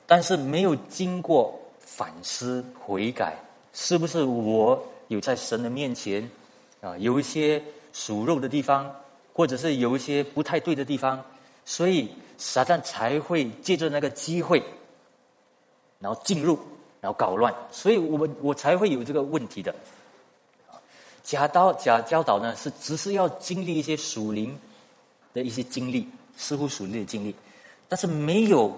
但是没有经过反思悔改，是不是我有在神的面前啊有一些属肉的地方，或者是有一些不太对的地方，所以撒旦才会借着那个机会。然后进入，然后搞乱，所以我们我才会有这个问题的。假刀假教导呢，是只是要经历一些属灵的一些经历，似乎属灵的经历，但是没有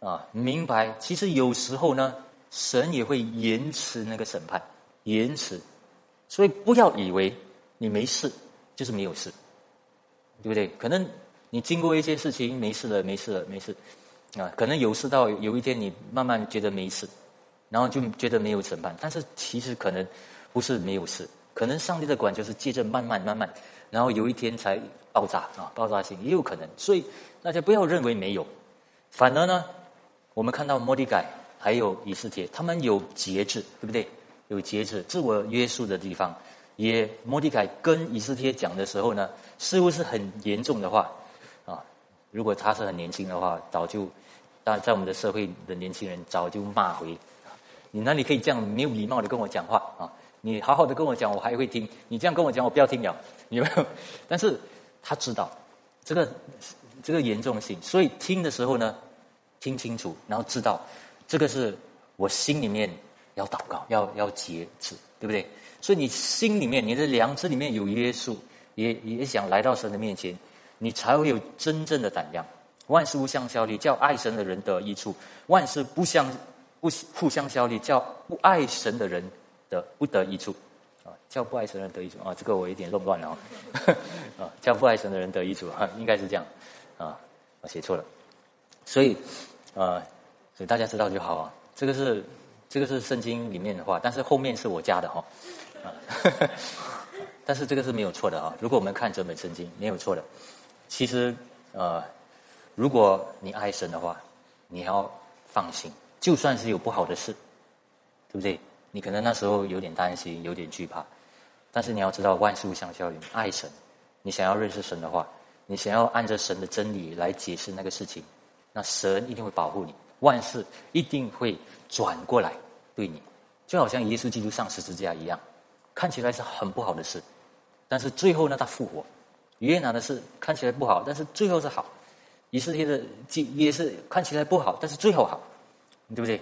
啊明白，其实有时候呢，神也会延迟那个审判，延迟，所以不要以为你没事就是没有事，对不对？可能你经过一些事情，没事了，没事了，没事。啊，可能有事到有一天你慢慢觉得没事，然后就觉得没有审判，但是其实可能不是没有事，可能上帝的管就是接着慢慢慢慢，然后有一天才爆炸啊，爆炸性也有可能，所以大家不要认为没有，反而呢，我们看到摩迪改还有以斯帖，他们有节制，对不对？有节制、自我约束的地方，也摩迪凯跟以斯帖讲的时候呢，似乎是很严重的话啊，如果他是很年轻的话，早就。但在我们的社会的年轻人早就骂回，你哪里可以这样没有礼貌的跟我讲话啊？你好好的跟我讲，我还会听。你这样跟我讲，我不要听了，有没有？但是他知道这个这个严重性，所以听的时候呢，听清楚，然后知道这个是我心里面要祷告，要要节制，对不对？所以你心里面，你的良知里面有约束，也也想来到神的面前，你才会有真正的胆量。万事互相效力，叫爱神的人得益处；万事不相不互相效力，叫不爱神的人的不得益处。啊，叫不爱神的人得益处啊，这个我有点弄乱了啊。啊，叫不爱神的人得益处啊，应该是这样啊，我写错了。所以，呃，所以大家知道就好啊。这个是这个是圣经里面的话，但是后面是我加的哈。啊，但是这个是没有错的啊。如果我们看整本圣经，没有错的。其实，呃。如果你爱神的话，你要放心，就算是有不好的事，对不对？你可能那时候有点担心，有点惧怕，但是你要知道万事相效，爱神。你想要认识神的话，你想要按着神的真理来解释那个事情，那神一定会保护你，万事一定会转过来对你，就好像耶稣基督上十字架一样，看起来是很不好的事，但是最后呢，他复活。约拿的事看起来不好，但是最后是好。以色列的也是看起来不好，但是最后好，对不对？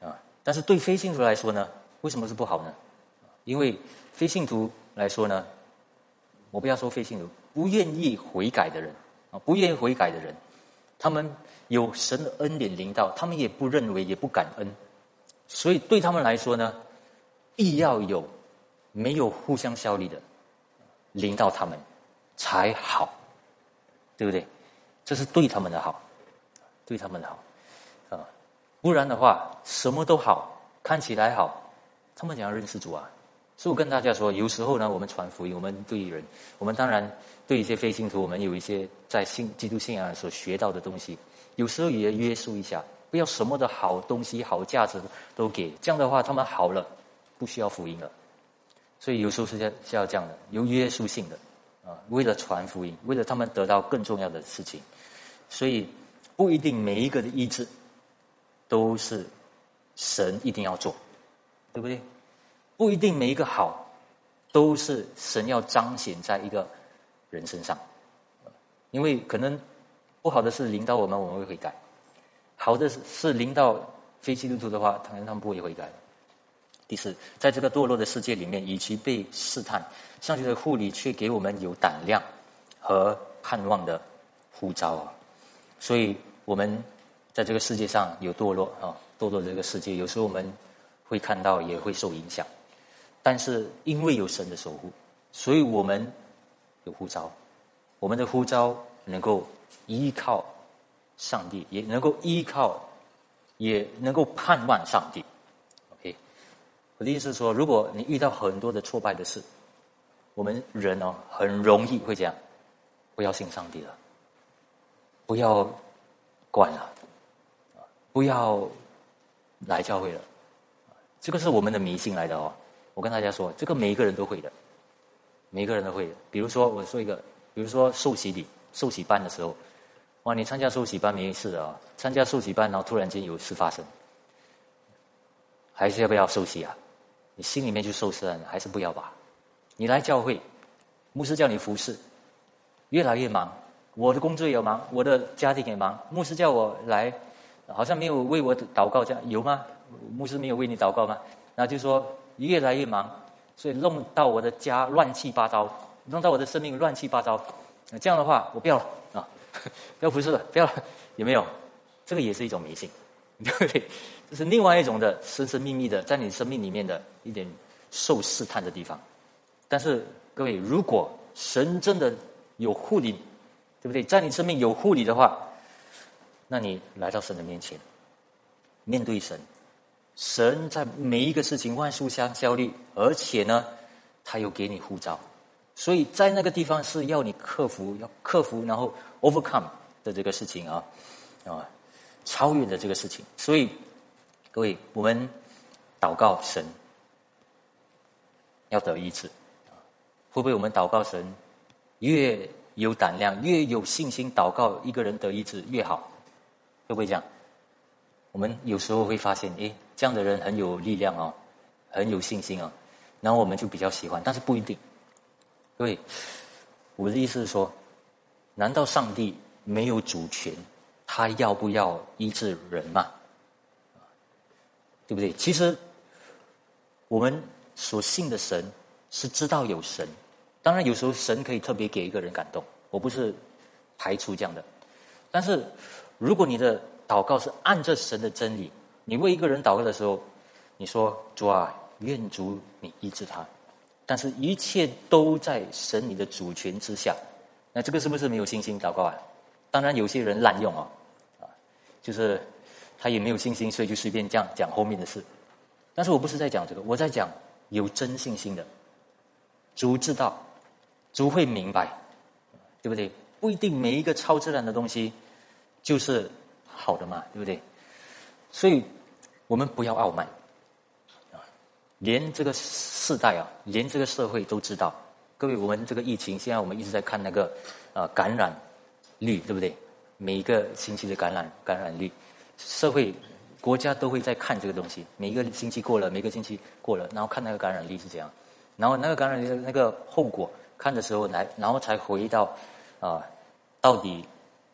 啊，但是对非信徒来说呢，为什么是不好呢？因为非信徒来说呢，我不要说非信徒，不愿意悔改的人啊，不愿意悔改的人，他们有神的恩典临到，他们也不认为，也不感恩，所以对他们来说呢，必要有没有互相效力的领导他们才好，对不对？这是对他们的好，对他们的好，啊，不然的话，什么都好，看起来好，他们怎样认识主啊？所以我跟大家说，有时候呢，我们传福音，我们对人，我们当然对一些非信徒，我们有一些在信基督信仰所学到的东西，有时候也约束一下，不要什么的好东西、好价值都给，这样的话，他们好了，不需要福音了。所以有时候是要是要这样的，有约束性的，啊，为了传福音，为了他们得到更重要的事情。所以不一定每一个的意志都是神一定要做，对不对？不一定每一个好都是神要彰显在一个人身上，因为可能不好的事领导我们，我们会悔改；好的是是领导非基督徒的话，可能他们不会悔改。第四，在这个堕落的世界里面，与其被试探，上帝的护理却给我们有胆量和盼望的呼召啊！所以，我们在这个世界上有堕落啊，堕落这个世界，有时候我们会看到，也会受影响。但是，因为有神的守护，所以我们有呼召，我们的呼召能够依靠上帝，也能够依靠，也能够盼望上帝。OK，我的意思是说，如果你遇到很多的挫败的事，我们人哦，很容易会讲，不要信上帝了。不要管了，不要来教会了，这个是我们的迷信来的哦。我跟大家说，这个每一个人都会的，每一个人都会的。比如说，我说一个，比如说受洗礼、受洗班的时候，哇，你参加受洗班没事的啊，参加受洗班，然后突然间有事发生，还是要不要受洗啊？你心里面就受伤，还是不要吧？你来教会，牧师叫你服侍，越来越忙。我的工作也忙，我的家庭也忙。牧师叫我来，好像没有为我祷告，这样有吗？牧师没有为你祷告吗？然后就说越来越忙，所以弄到我的家乱七八糟，弄到我的生命乱七八糟。这样的话，我不要了，不要服侍了，不要了，有没有？这个也是一种迷信，对 不对？这是另外一种的神神秘秘的，在你生命里面的一点受试探的地方。但是各位，如果神真的有护理。对不对？在你生命有护理的话，那你来到神的面前，面对神，神在每一个事情万事相效力，而且呢，他又给你护照，所以在那个地方是要你克服，要克服，然后 overcome 的这个事情啊，啊，超越的这个事情。所以各位，我们祷告神要得医治，会不会我们祷告神越？有胆量，越有信心祷告，一个人得医治越好，会不会这样？我们有时候会发现，诶，这样的人很有力量哦，很有信心哦，然后我们就比较喜欢，但是不一定。各位，我的意思是说，难道上帝没有主权？他要不要医治人嘛？对不对？其实我们所信的神是知道有神，当然，有时候神可以特别给一个人感动，我不是排除这样的。但是，如果你的祷告是按着神的真理，你为一个人祷告的时候，你说主啊，愿主你医治他，但是一切都在神你的主权之下，那这个是不是没有信心祷告啊？当然，有些人滥用啊，啊，就是他也没有信心，所以就随便这样讲后面的事。但是我不是在讲这个，我在讲有真信心的，主知道。主会明白，对不对？不一定每一个超自然的东西就是好的嘛，对不对？所以，我们不要傲慢！连这个世代啊，连这个社会都知道。各位，我们这个疫情，现在我们一直在看那个啊感染率，对不对？每一个星期的感染感染率，社会国家都会在看这个东西。每一个星期过了，每个星期过了，然后看那个感染率是怎样，然后那个感染率那个后果。看的时候来，然后才回到，啊，到底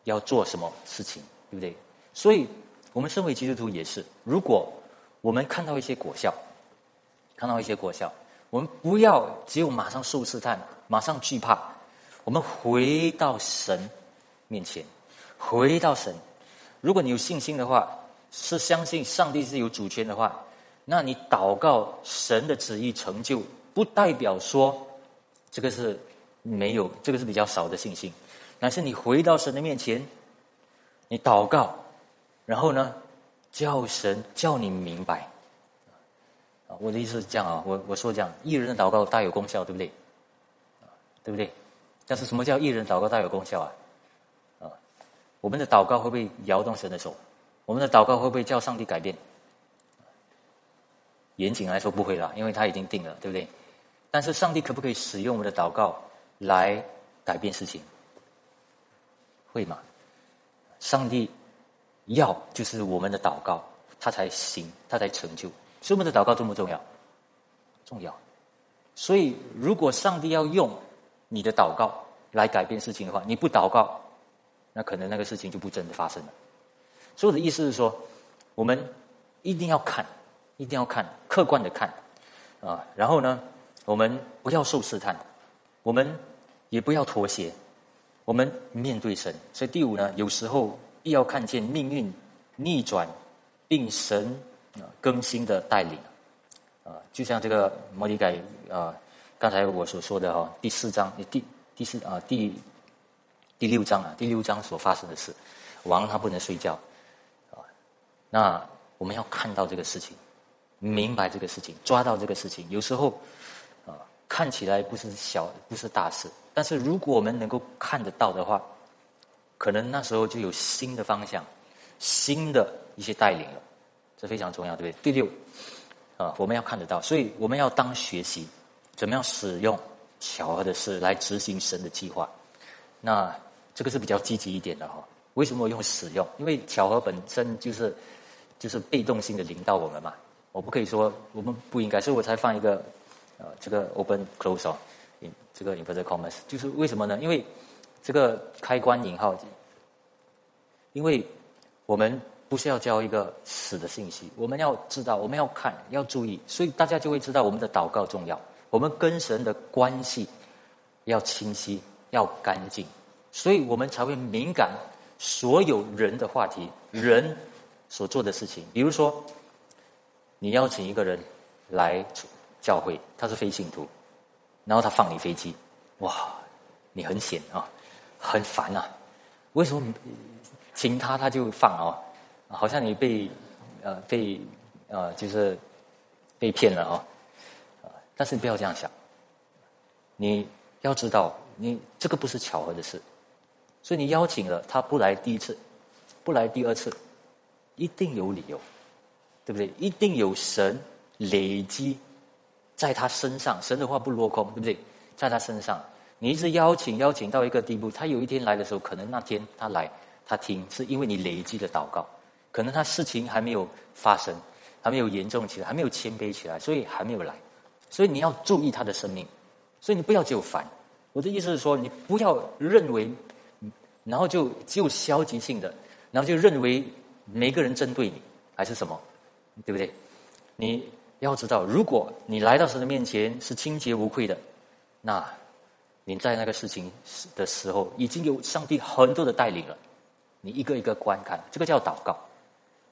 要做什么事情，对不对？所以，我们身为基督徒也是，如果我们看到一些果效，看到一些果效，我们不要只有马上受试探，马上惧怕，我们回到神面前，回到神。如果你有信心的话，是相信上帝是有主权的话，那你祷告神的旨意成就，不代表说。这个是没有，这个是比较少的信心。但是你回到神的面前，你祷告，然后呢，叫神叫你明白。啊，我的意思是这样啊，我我说这样，艺人的祷告大有功效，对不对？对不对？但是什么叫艺人祷告大有功效啊？啊，我们的祷告会不会摇动神的手？我们的祷告会不会叫上帝改变？严谨来说不会啦，因为他已经定了，对不对？但是上帝可不可以使用我们的祷告来改变事情？会吗？上帝要就是我们的祷告，他才行，他才成就。所以我们的祷告重不重要？重要。所以如果上帝要用你的祷告来改变事情的话，你不祷告，那可能那个事情就不真的发生了。所以我的意思是说，我们一定要看，一定要看，客观的看啊，然后呢？我们不要受试探，我们也不要妥协，我们面对神。所以第五呢，有时候必要看见命运逆转，并神更新的带领啊，就像这个摩尼改啊，刚才我所说的哈，第四章第第四啊第第六章啊第六章所发生的事，王他不能睡觉啊，那我们要看到这个事情，明白这个事情，抓到这个事情，有时候啊。看起来不是小，不是大事，但是如果我们能够看得到的话，可能那时候就有新的方向，新的一些带领了，这非常重要，对不对？第六，啊，我们要看得到，所以我们要当学习，怎么样使用巧合的事来执行神的计划。那这个是比较积极一点的哈。为什么我用使用？因为巧合本身就是就是被动性的领导我们嘛，我不可以说我们不应该，所以我才放一个。呃，这个 open close 哦，这个 inverted commas 就是为什么呢？因为这个开关引号，因为我们不是要教一个死的信息，我们要知道，我们要看，要注意，所以大家就会知道我们的祷告重要，我们跟神的关系要清晰，要干净，所以我们才会敏感所有人的话题，人所做的事情，比如说你邀请一个人来。教会他是非信徒，然后他放你飞机，哇，你很险啊，很烦啊，为什么请他他就放啊？好像你被呃被呃就是被骗了啊，但是你不要这样想，你要知道你这个不是巧合的事，所以你邀请了他不来第一次，不来第二次，一定有理由，对不对？一定有神累积。在他身上，神的话不落空，对不对？在他身上，你一直邀请邀请到一个地步，他有一天来的时候，可能那天他来，他听，是因为你累积的祷告，可能他事情还没有发生，还没有严重起来，还没有谦卑起来，所以还没有来。所以你要注意他的生命，所以你不要只有烦。我的意思是说，你不要认为，然后就只有消极性的，然后就认为每个人针对你还是什么，对不对？你。要知道，如果你来到神的面前是清洁无愧的，那你在那个事情的时候，已经有上帝很多的带领了，你一个一个观看，这个叫祷告。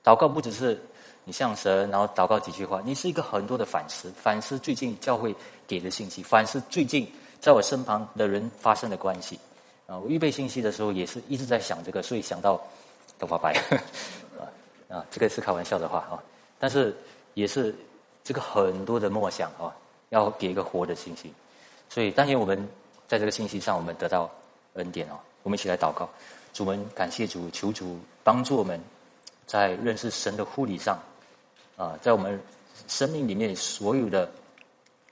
祷告不只是你向神，然后祷告几句话，你是一个很多的反思，反思最近教会给的信息，反思最近在我身旁的人发生的关系。啊，我预备信息的时候也是一直在想这个，所以想到头发白，啊啊，这个是开玩笑的话啊，但是也是这个很多的默想啊，要给一个活的信息，所以当年我们在这个信息上，我们得到恩典哦，我们一起来祷告，主们感谢主，求主帮助我们在认识神的护理上，啊，在我们生命里面所有的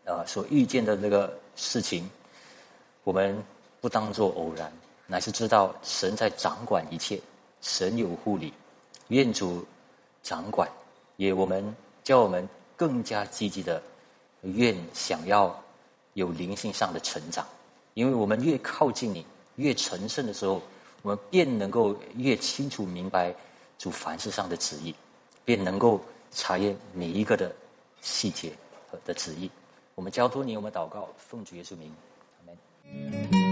啊所遇见的这个事情，我们。不当作偶然，乃是知道神在掌管一切，神有护理，愿主掌管，也我们叫我们更加积极的，愿想要有灵性上的成长，因为我们越靠近你，越成圣的时候，我们便能够越清楚明白主凡事上的旨意，便能够查验每一个的细节和的旨意。我们交托你，我们祷告，奉主耶稣名，阿门。